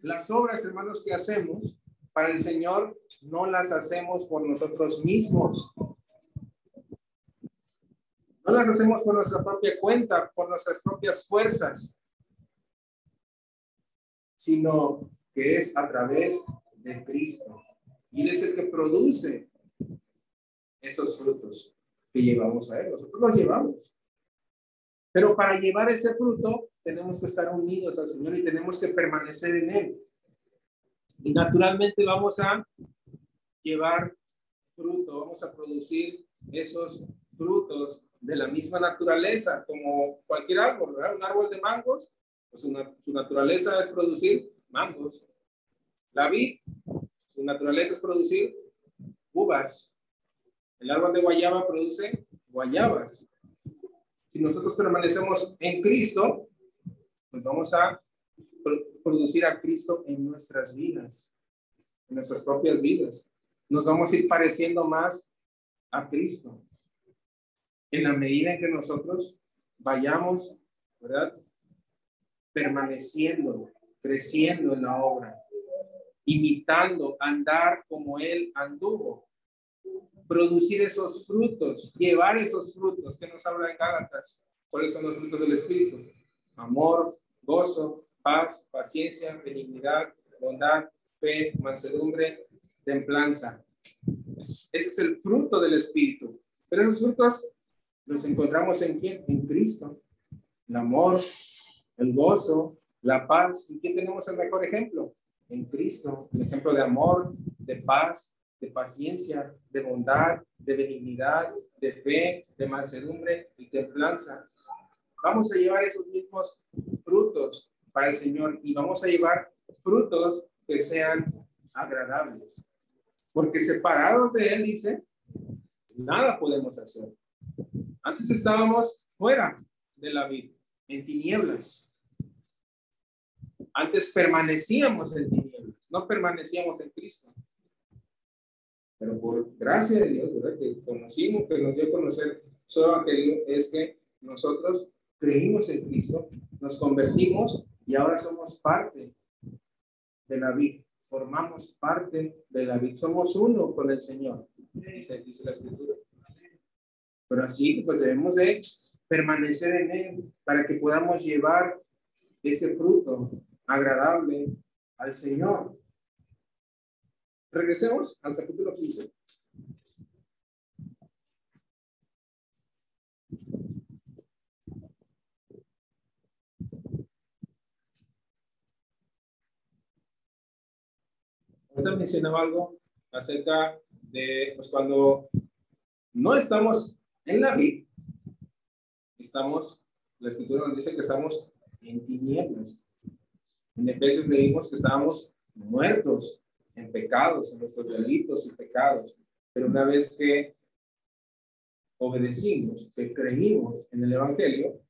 Las obras, hermanos, que hacemos para el Señor, no las hacemos por nosotros mismos. No las hacemos por nuestra propia cuenta, por nuestras propias fuerzas, sino que es a través de Cristo. Y Él es el que produce esos frutos que llevamos a Él. Nosotros los llevamos. Pero para llevar ese fruto tenemos que estar unidos al Señor y tenemos que permanecer en Él. Y naturalmente vamos a llevar fruto, vamos a producir esos frutos de la misma naturaleza, como cualquier árbol, ¿verdad? Un árbol de mangos, pues su naturaleza es producir mangos. La vid, su naturaleza es producir uvas. El árbol de guayaba produce guayabas. Si nosotros permanecemos en Cristo, pues vamos a producir a Cristo en nuestras vidas, en nuestras propias vidas. Nos vamos a ir pareciendo más a Cristo. En la medida en que nosotros vayamos, ¿verdad? Permaneciendo, creciendo en la obra, imitando, andar como Él anduvo producir esos frutos, llevar esos frutos que nos habla en Gálatas. ¿Cuáles son los frutos del Espíritu? Amor, gozo, paz, paciencia, benignidad, bondad, fe, mansedumbre, templanza. Ese es el fruto del Espíritu. Pero esos frutos los encontramos en quién? En Cristo. El amor, el gozo, la paz. ¿Y quién tenemos el mejor ejemplo? En Cristo. El ejemplo de amor, de paz, de paciencia, de bondad, de benignidad, de fe, de mansedumbre y templanza. Vamos a llevar esos mismos frutos para el Señor y vamos a llevar frutos que sean agradables. Porque separados de Él, dice, nada podemos hacer. Antes estábamos fuera de la vida, en tinieblas. Antes permanecíamos en tinieblas, no permanecíamos en Cristo. Pero por gracia de Dios, ¿verdad? Que conocimos, que nos dio a conocer su evangelio, es que nosotros creímos en Cristo, nos convertimos y ahora somos parte de la vida, formamos parte de la vida, somos uno con el Señor, dice, la escritura. Pero así, pues debemos de permanecer en Él para que podamos llevar ese fruto agradable al Señor. Regresemos al capítulo 15. Ahorita mencionaba algo acerca de pues, cuando no estamos en la vida, estamos, la escritura nos dice que estamos en tinieblas. En Efesios leímos que estábamos muertos en pecados, en nuestros delitos y pecados. Pero una vez que obedecimos, que creímos en el Evangelio,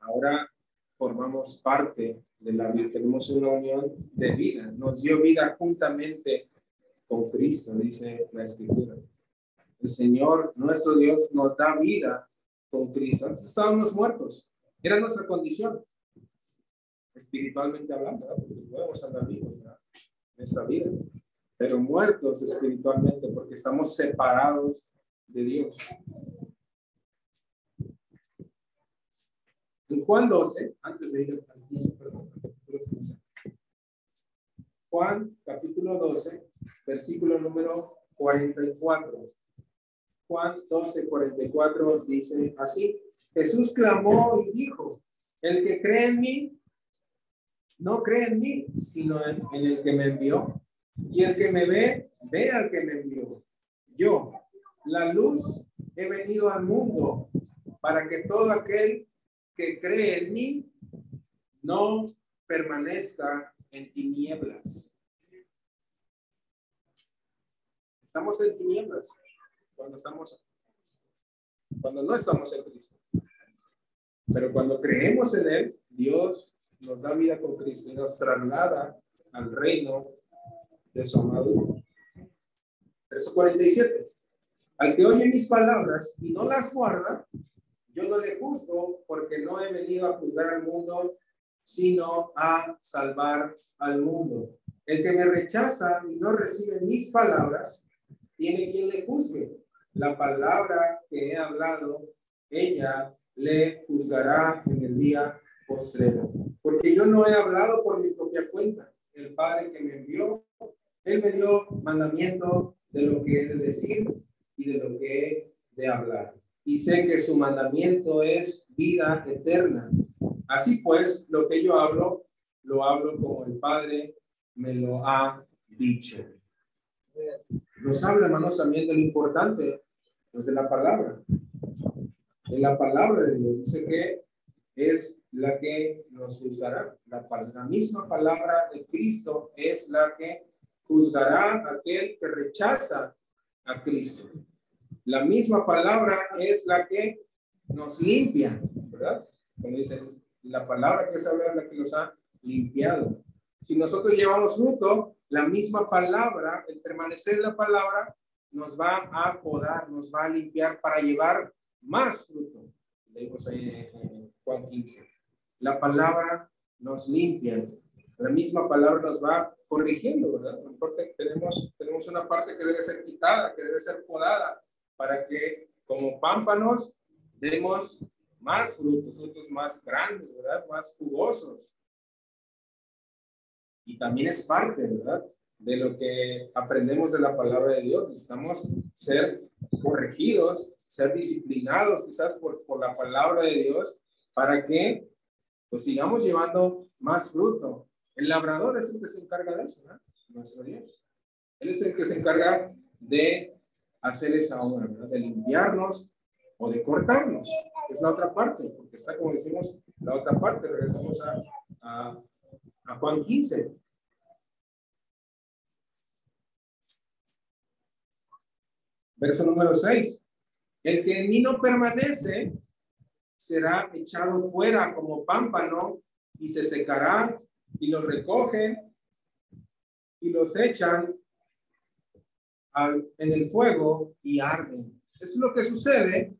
ahora formamos parte de la vida, tenemos una unión de vida, nos dio vida juntamente con Cristo, dice la Escritura. El Señor, nuestro Dios, nos da vida con Cristo. Antes estábamos muertos, era nuestra condición, espiritualmente hablando, porque podemos andar vivos, ¿verdad? esta vida, pero muertos espiritualmente porque estamos separados de Dios. En Juan 12, antes de ir al 15, perdón, Juan capítulo 12, versículo número 44. Juan 12, 44 dice así. Jesús clamó y dijo, el que cree en mí, no cree en mí, sino en el que me envió. Y el que me ve, ve al que me envió. Yo, la luz, he venido al mundo para que todo aquel que cree en mí no permanezca en tinieblas. Estamos en tinieblas cuando estamos cuando no estamos en Cristo. Pero cuando creemos en él, Dios nos da vida con Cristo y nos traslada al reino de su amado. Verso 47. Al que oye mis palabras y no las guarda, yo no le juzgo porque no he venido a juzgar al mundo, sino a salvar al mundo. El que me rechaza y no recibe mis palabras, tiene quien le juzgue. La palabra que he hablado, ella le juzgará en el día postrero. Porque yo no he hablado por mi propia cuenta. El Padre que me envió, Él me dio mandamiento de lo que he de decir y de lo que he de hablar y sé que su mandamiento es vida eterna. Así pues, lo que yo hablo, lo hablo como el Padre me lo ha dicho. Nos habla, hermanos, también de lo importante pues, de la palabra. En la palabra de Dios dice que es la que nos juzgará. La, misma palabra de Cristo es la que juzgará a aquel que rechaza a Cristo. La misma palabra es la que nos limpia, ¿verdad? Como dice, la palabra que se habla es la que nos ha limpiado. Si nosotros llevamos fruto, la misma palabra, el permanecer en la palabra, nos va a podar, nos va a limpiar para llevar más fruto. Leímos ahí en Juan 15. La palabra nos limpia. La misma palabra nos va corrigiendo, ¿verdad? tenemos, tenemos una parte que debe ser quitada, que debe ser podada, para que como pámpanos demos más frutos, frutos más grandes, ¿verdad? Más jugosos. Y también es parte, ¿verdad? De lo que aprendemos de la palabra de Dios. Necesitamos ser corregidos, ser disciplinados quizás por, por la palabra de Dios para que pues sigamos llevando más fruto. El labrador es el que se encarga de eso, ¿verdad? Nuestro Dios. Él es el que se encarga de hacer esa obra, ¿verdad? De limpiarnos o de cortarnos. Es la otra parte, porque está, como decimos, la otra parte. Regresamos a, a, a Juan 15. Verso número 6. El que en mí no permanece será echado fuera como pámpano y se secará y los recogen y los echan en el fuego y arden. Eso es lo que sucede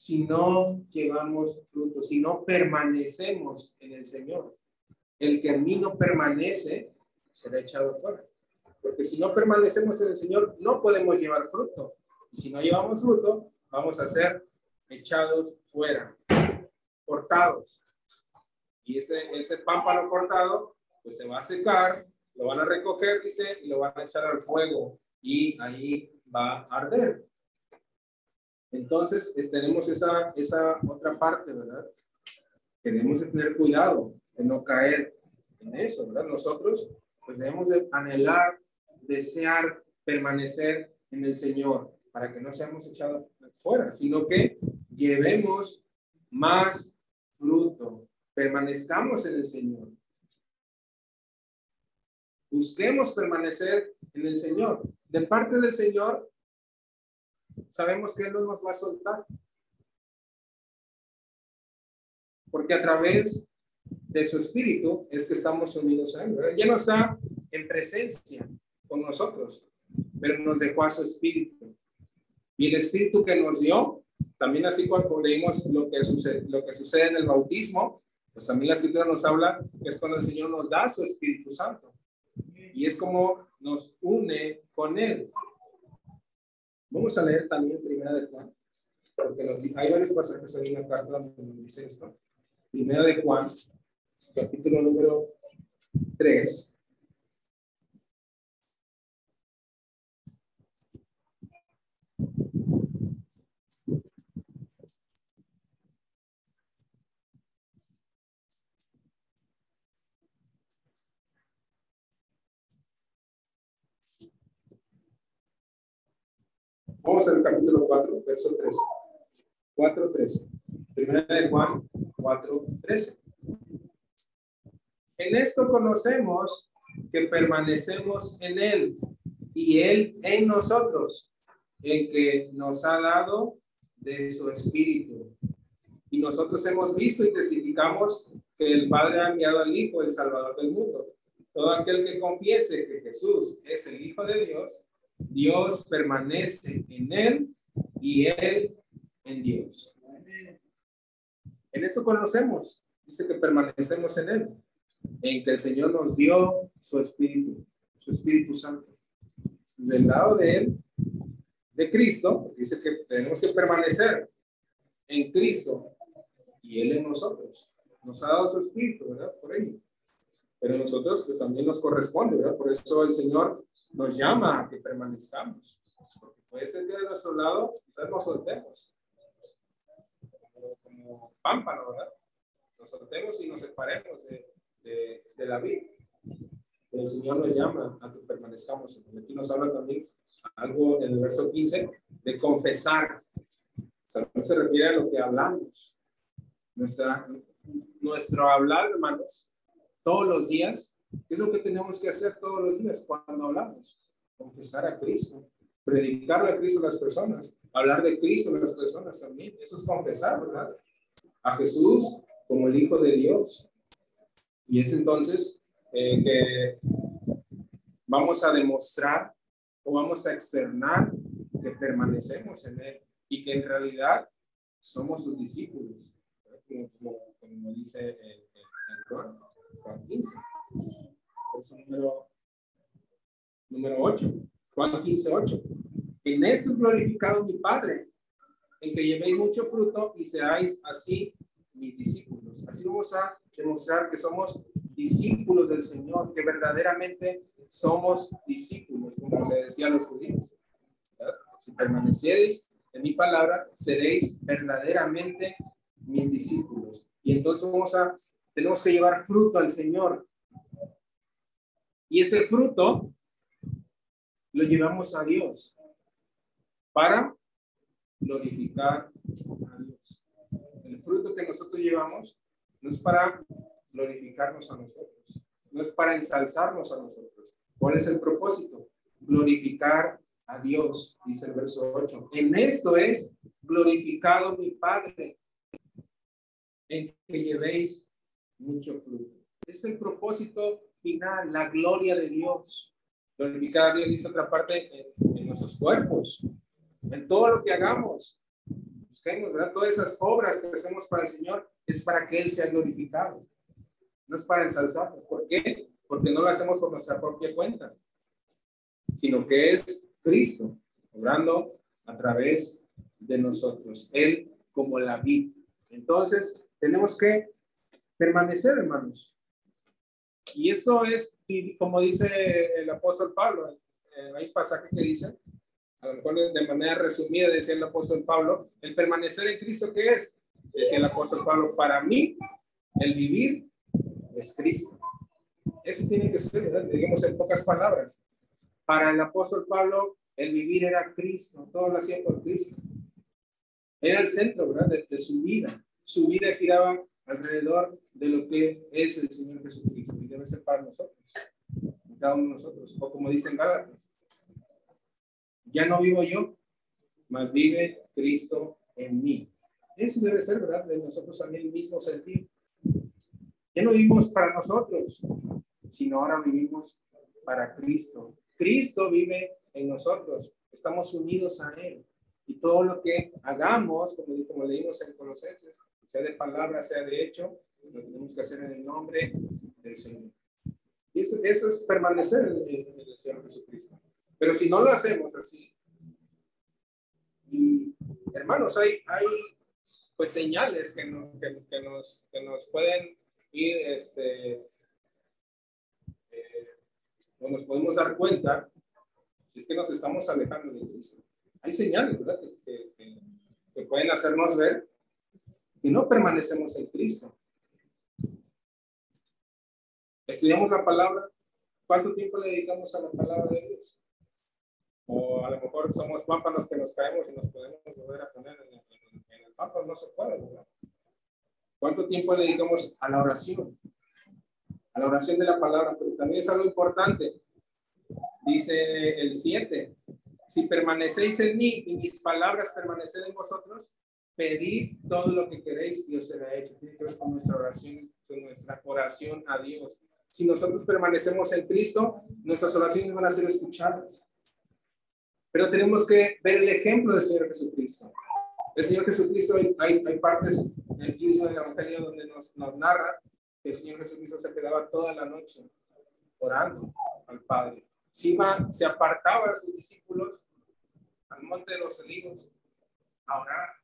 si no llevamos fruto, si no permanecemos en el Señor. El que en mí no permanece será echado fuera. Porque si no permanecemos en el Señor, no podemos llevar fruto. Y si no llevamos fruto, vamos a ser echados fuera, cortados. Y ese, ese pámpano cortado, pues se va a secar, lo van a recoger, dice, y lo van a echar al fuego y ahí va a arder. Entonces, tenemos esa, esa otra parte, ¿verdad? Tenemos que tener cuidado de no caer en eso, ¿verdad? Nosotros, pues debemos de anhelar, desear permanecer en el Señor para que no seamos echados fuera, sino que llevemos más fruto, permanezcamos en el Señor. Busquemos permanecer en el Señor de parte del Señor, sabemos que Él no nos va a soltar. Porque a través de su espíritu es que estamos unidos a Él. Él ya no está en presencia con nosotros, pero nos dejó a su espíritu. Y el espíritu que nos dio, también así cuando leímos lo que sucede, lo que sucede en el bautismo, pues también la escritura nos habla que es cuando el Señor nos da su Espíritu Santo. Y es como nos une con Él. Vamos a leer también Primera de Juan, porque hay varios pasajes en la carta donde nos dice esto. Primera de Juan, capítulo número 3, Vamos al capítulo 4, verso 13. 4, 13. Primera de Juan 4, 13. En esto conocemos que permanecemos en Él y Él en nosotros, en que nos ha dado de su Espíritu. Y nosotros hemos visto y testificamos que el Padre ha enviado al Hijo, el Salvador del mundo. Todo aquel que confiese que Jesús es el Hijo de Dios, Dios permanece en él y él en Dios. En eso conocemos, dice que permanecemos en él, en que el Señor nos dio su Espíritu, su Espíritu Santo. Del lado de él, de Cristo, dice que tenemos que permanecer en Cristo y él en nosotros. Nos ha dado su Espíritu, ¿verdad? Por ello. Pero nosotros, pues también nos corresponde, ¿verdad? Por eso el Señor nos llama a que permanezcamos. Porque puede ser que de nuestro lado quizás nos soltemos. Como, pámpano, ¿verdad? Nos soltemos y nos separemos de, de, de la vida. El Señor nos llama a que permanezcamos. Aquí nos habla también algo en el verso 15 de confesar. O se refiere a lo que hablamos. Nuestra, nuestro hablar, hermanos, todos los días ¿Qué es lo que tenemos que hacer todos los días cuando hablamos? Confesar a Cristo, predicarle a Cristo a las personas, hablar de Cristo a las personas también. Eso es confesar, ¿verdad? A Jesús como el Hijo de Dios. Y es entonces eh, que vamos a demostrar o vamos a externar que permanecemos en Él y que en realidad somos sus discípulos, como, dice el, Juan, Juan 15 número, número 8, Juan 15, 8. En esto es glorificado mi Padre, en que llevéis mucho fruto y seáis así mis discípulos. Así vamos a demostrar que somos discípulos del Señor, que verdaderamente somos discípulos, como le decía a los judíos. Si permaneciereis en mi palabra, seréis verdaderamente mis discípulos. Y entonces vamos a, tenemos que llevar fruto al Señor. Y ese fruto lo llevamos a Dios para glorificar a Dios. El fruto que nosotros llevamos no es para glorificarnos a nosotros, no es para ensalzarnos a nosotros. ¿Cuál es el propósito? Glorificar a Dios, dice el verso 8. En esto es glorificado mi Padre, en que llevéis mucho fruto. Es el propósito final, la gloria de Dios. Glorificar a Dios, dice otra parte, en, nuestros cuerpos, en todo lo que hagamos. Busquemos, ¿verdad? Todas esas obras que hacemos para el Señor es para que Él sea glorificado. No es para ensalzarnos. ¿Por qué? Porque no lo hacemos por nuestra propia cuenta, sino que es Cristo obrando a través de nosotros. Él como la vida. Entonces, tenemos que permanecer, hermanos, y esto es, como dice el apóstol Pablo, eh, hay pasaje que dice, a lo mejor de manera resumida decía el apóstol Pablo, el permanecer en Cristo, ¿qué es? Decía el apóstol Pablo, para mí, el vivir es Cristo. Eso tiene que ser, digamos en pocas palabras. Para el apóstol Pablo, el vivir era Cristo, todo lo hacía por Cristo. Era el centro, ¿verdad? De, de su vida. Su vida giraba alrededor de lo que es el Señor Jesucristo y debe ser para nosotros, cada uno de nosotros, o como dicen Gálatas, ya no vivo yo, mas vive Cristo en mí. Eso debe ser, ¿verdad? De nosotros también el mismo sentido. Ya no vivimos para nosotros, sino ahora vivimos para Cristo. Cristo vive en nosotros, estamos unidos a Él. Y todo lo que hagamos, como, como leímos en Colosenses, sea de palabra, sea de hecho, lo tenemos que hacer en el nombre del Señor. Y eso, eso es permanecer en, el Señor Jesucristo. Pero si no lo hacemos así, y hermanos, hay, hay pues señales que, que, nos, que nos pueden ir, este, eh, o nos podemos dar cuenta si es que nos estamos alejando de Cristo. Hay señales, ¿verdad? Que, que pueden hacernos ver y no permanecemos en Cristo. Estudiamos la palabra. ¿Cuánto tiempo le dedicamos a la palabra de Dios? O a lo mejor somos pámpanos que nos caemos y nos podemos volver a poner en el, en el pámpano, no se puede, ¿verdad? ¿Cuánto tiempo dedicamos a la oración? A la oración de la palabra, pero también es algo importante. Dice el 7, si permanecéis en mí y mis palabras permanecen en vosotros, pedid todo lo que queréis y os será hecho. Tiene que ver con nuestra oración, con nuestra oración a Dios. Si nosotros permanecemos en Cristo, nuestras oraciones van a ser escuchadas. Pero tenemos que ver el ejemplo del Señor Jesucristo. El Señor Jesucristo, hay, hay partes del del Evangelio donde nos, nos narra que el Señor Jesucristo se quedaba toda la noche orando al Padre. Encima se apartaba de sus discípulos al monte de los olivos a orar.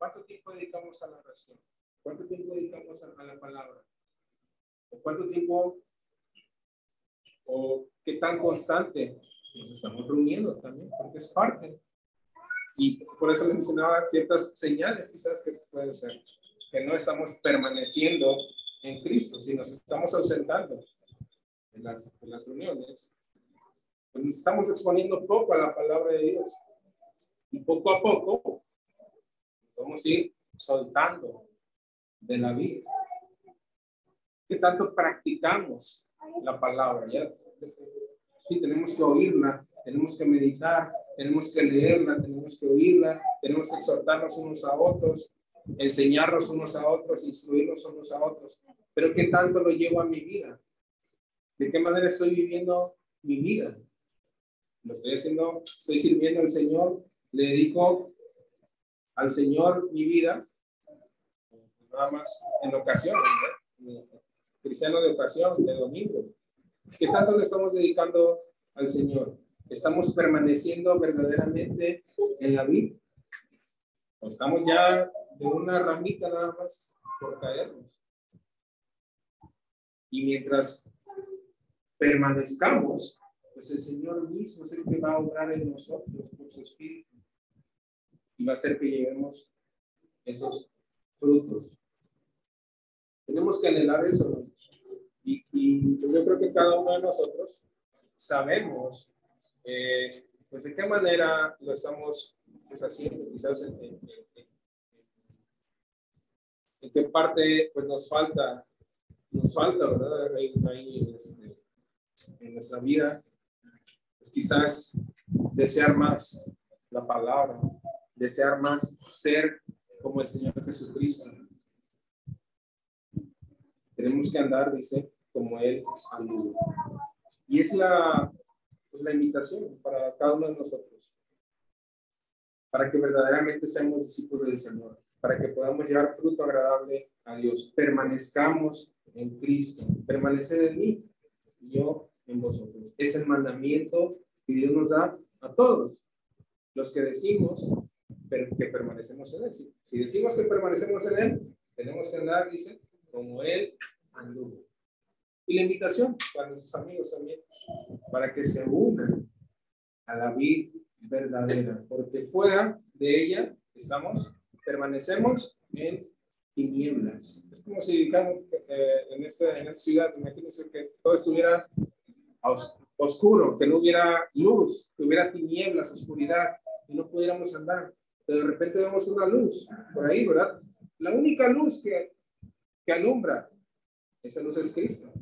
¿Cuánto tiempo dedicamos a la oración? ¿Cuánto tiempo dedicamos a, la palabra? ¿O cuánto tiempo o qué tan constante nos estamos reuniendo también? Porque es parte. Y por eso le mencionaba ciertas señales quizás que pueden ser que no estamos permaneciendo en Cristo, si nos estamos ausentando en las, las reuniones, pues nos estamos exponiendo poco a la palabra de Dios. Y poco a poco a ir soltando de la vida. ¿Qué tanto practicamos la palabra? Ya, sí, tenemos que oírla, tenemos que meditar, tenemos que leerla, tenemos que oírla, tenemos que exhortarnos unos a otros, enseñarnos unos a otros, instruirnos unos a otros. Pero ¿qué tanto lo llevo a mi vida? ¿De qué manera estoy viviendo mi vida? Lo estoy haciendo, estoy sirviendo al Señor, le dedico al Señor mi vida, nada más en ocasiones, cristiano de ocasión, de domingo. ¿Qué tanto le estamos dedicando al Señor? ¿Estamos permaneciendo verdaderamente en la vida? ¿O estamos ya de una ramita nada más por caernos? Y mientras permanezcamos, pues el Señor mismo es el que va a obrar en nosotros por su Espíritu y va a hacer que llevemos esos frutos. Tenemos que anhelar eso. Y, y yo creo que cada uno de nosotros sabemos eh, pues de qué manera lo estamos pues, haciendo, quizás en, en, qué parte pues nos falta, nos falta, ¿verdad? Ahí, este, en nuestra vida, pues quizás desear más la palabra, desear más ser como el Señor Jesucristo. Tenemos que andar, dice, como Él. Y es la, pues, la invitación para cada uno de nosotros, para que verdaderamente seamos discípulos del Señor, para que podamos llevar fruto agradable a Dios, permanezcamos en Cristo, permanecer en mí y yo en vosotros. Es el mandamiento que Dios nos da a todos los que decimos que permanecemos en Él. Si, decimos que permanecemos en Él, tenemos que andar, dice, como Él anduvo. Y la invitación para nuestros amigos también, para que se unan a la vida verdadera, porque fuera de ella estamos, permanecemos en tinieblas. Es como si digamos, eh, en, esta, en esta ciudad, imagínense que todo estuviera oscuro, que no hubiera luz, que hubiera tinieblas, oscuridad, y no pudiéramos andar. De repente vemos una luz por ahí, ¿verdad? La única luz que, que alumbra, esa luz es Cristo.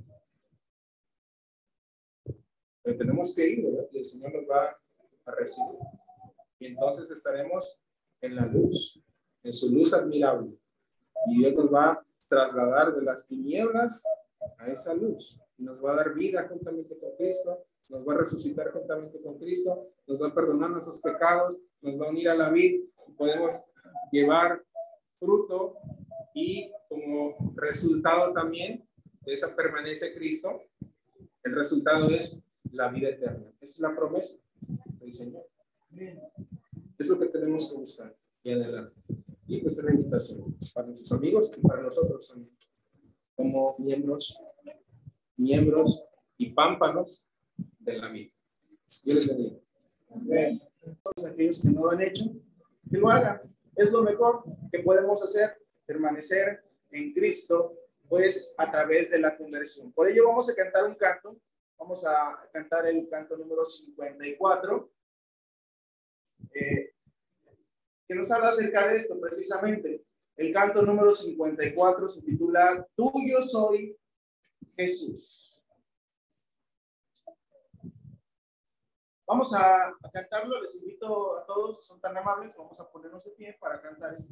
Pero tenemos que ir, ¿verdad? Y el Señor nos va a recibir. Y entonces estaremos en la luz, en su luz admirable. Y Dios nos va a trasladar de las tinieblas a esa luz. Y nos va a dar vida juntamente con Cristo, nos va a resucitar juntamente con Cristo, nos va a perdonar nuestros pecados, nos va a unir a la vida podemos llevar fruto y como resultado también de esa permanencia de Cristo, el resultado es la vida eterna. es la promesa del Señor. Es lo que tenemos que buscar y adelante. Y pues es la invitación para nuestros amigos y para nosotros como miembros, miembros y pámpanos de la vida. Dios les bendiga. Todos aquellos que no lo han hecho, que lo hagan. Es lo mejor que podemos hacer, permanecer en Cristo, pues a través de la conversión. Por ello vamos a cantar un canto Vamos a cantar el canto número 54, eh, que nos habla acerca de esto precisamente. El canto número 54 se titula Tuyo soy Jesús. Vamos a, cantarlo, les invito a todos, son tan amables, vamos a ponernos de pie para cantar este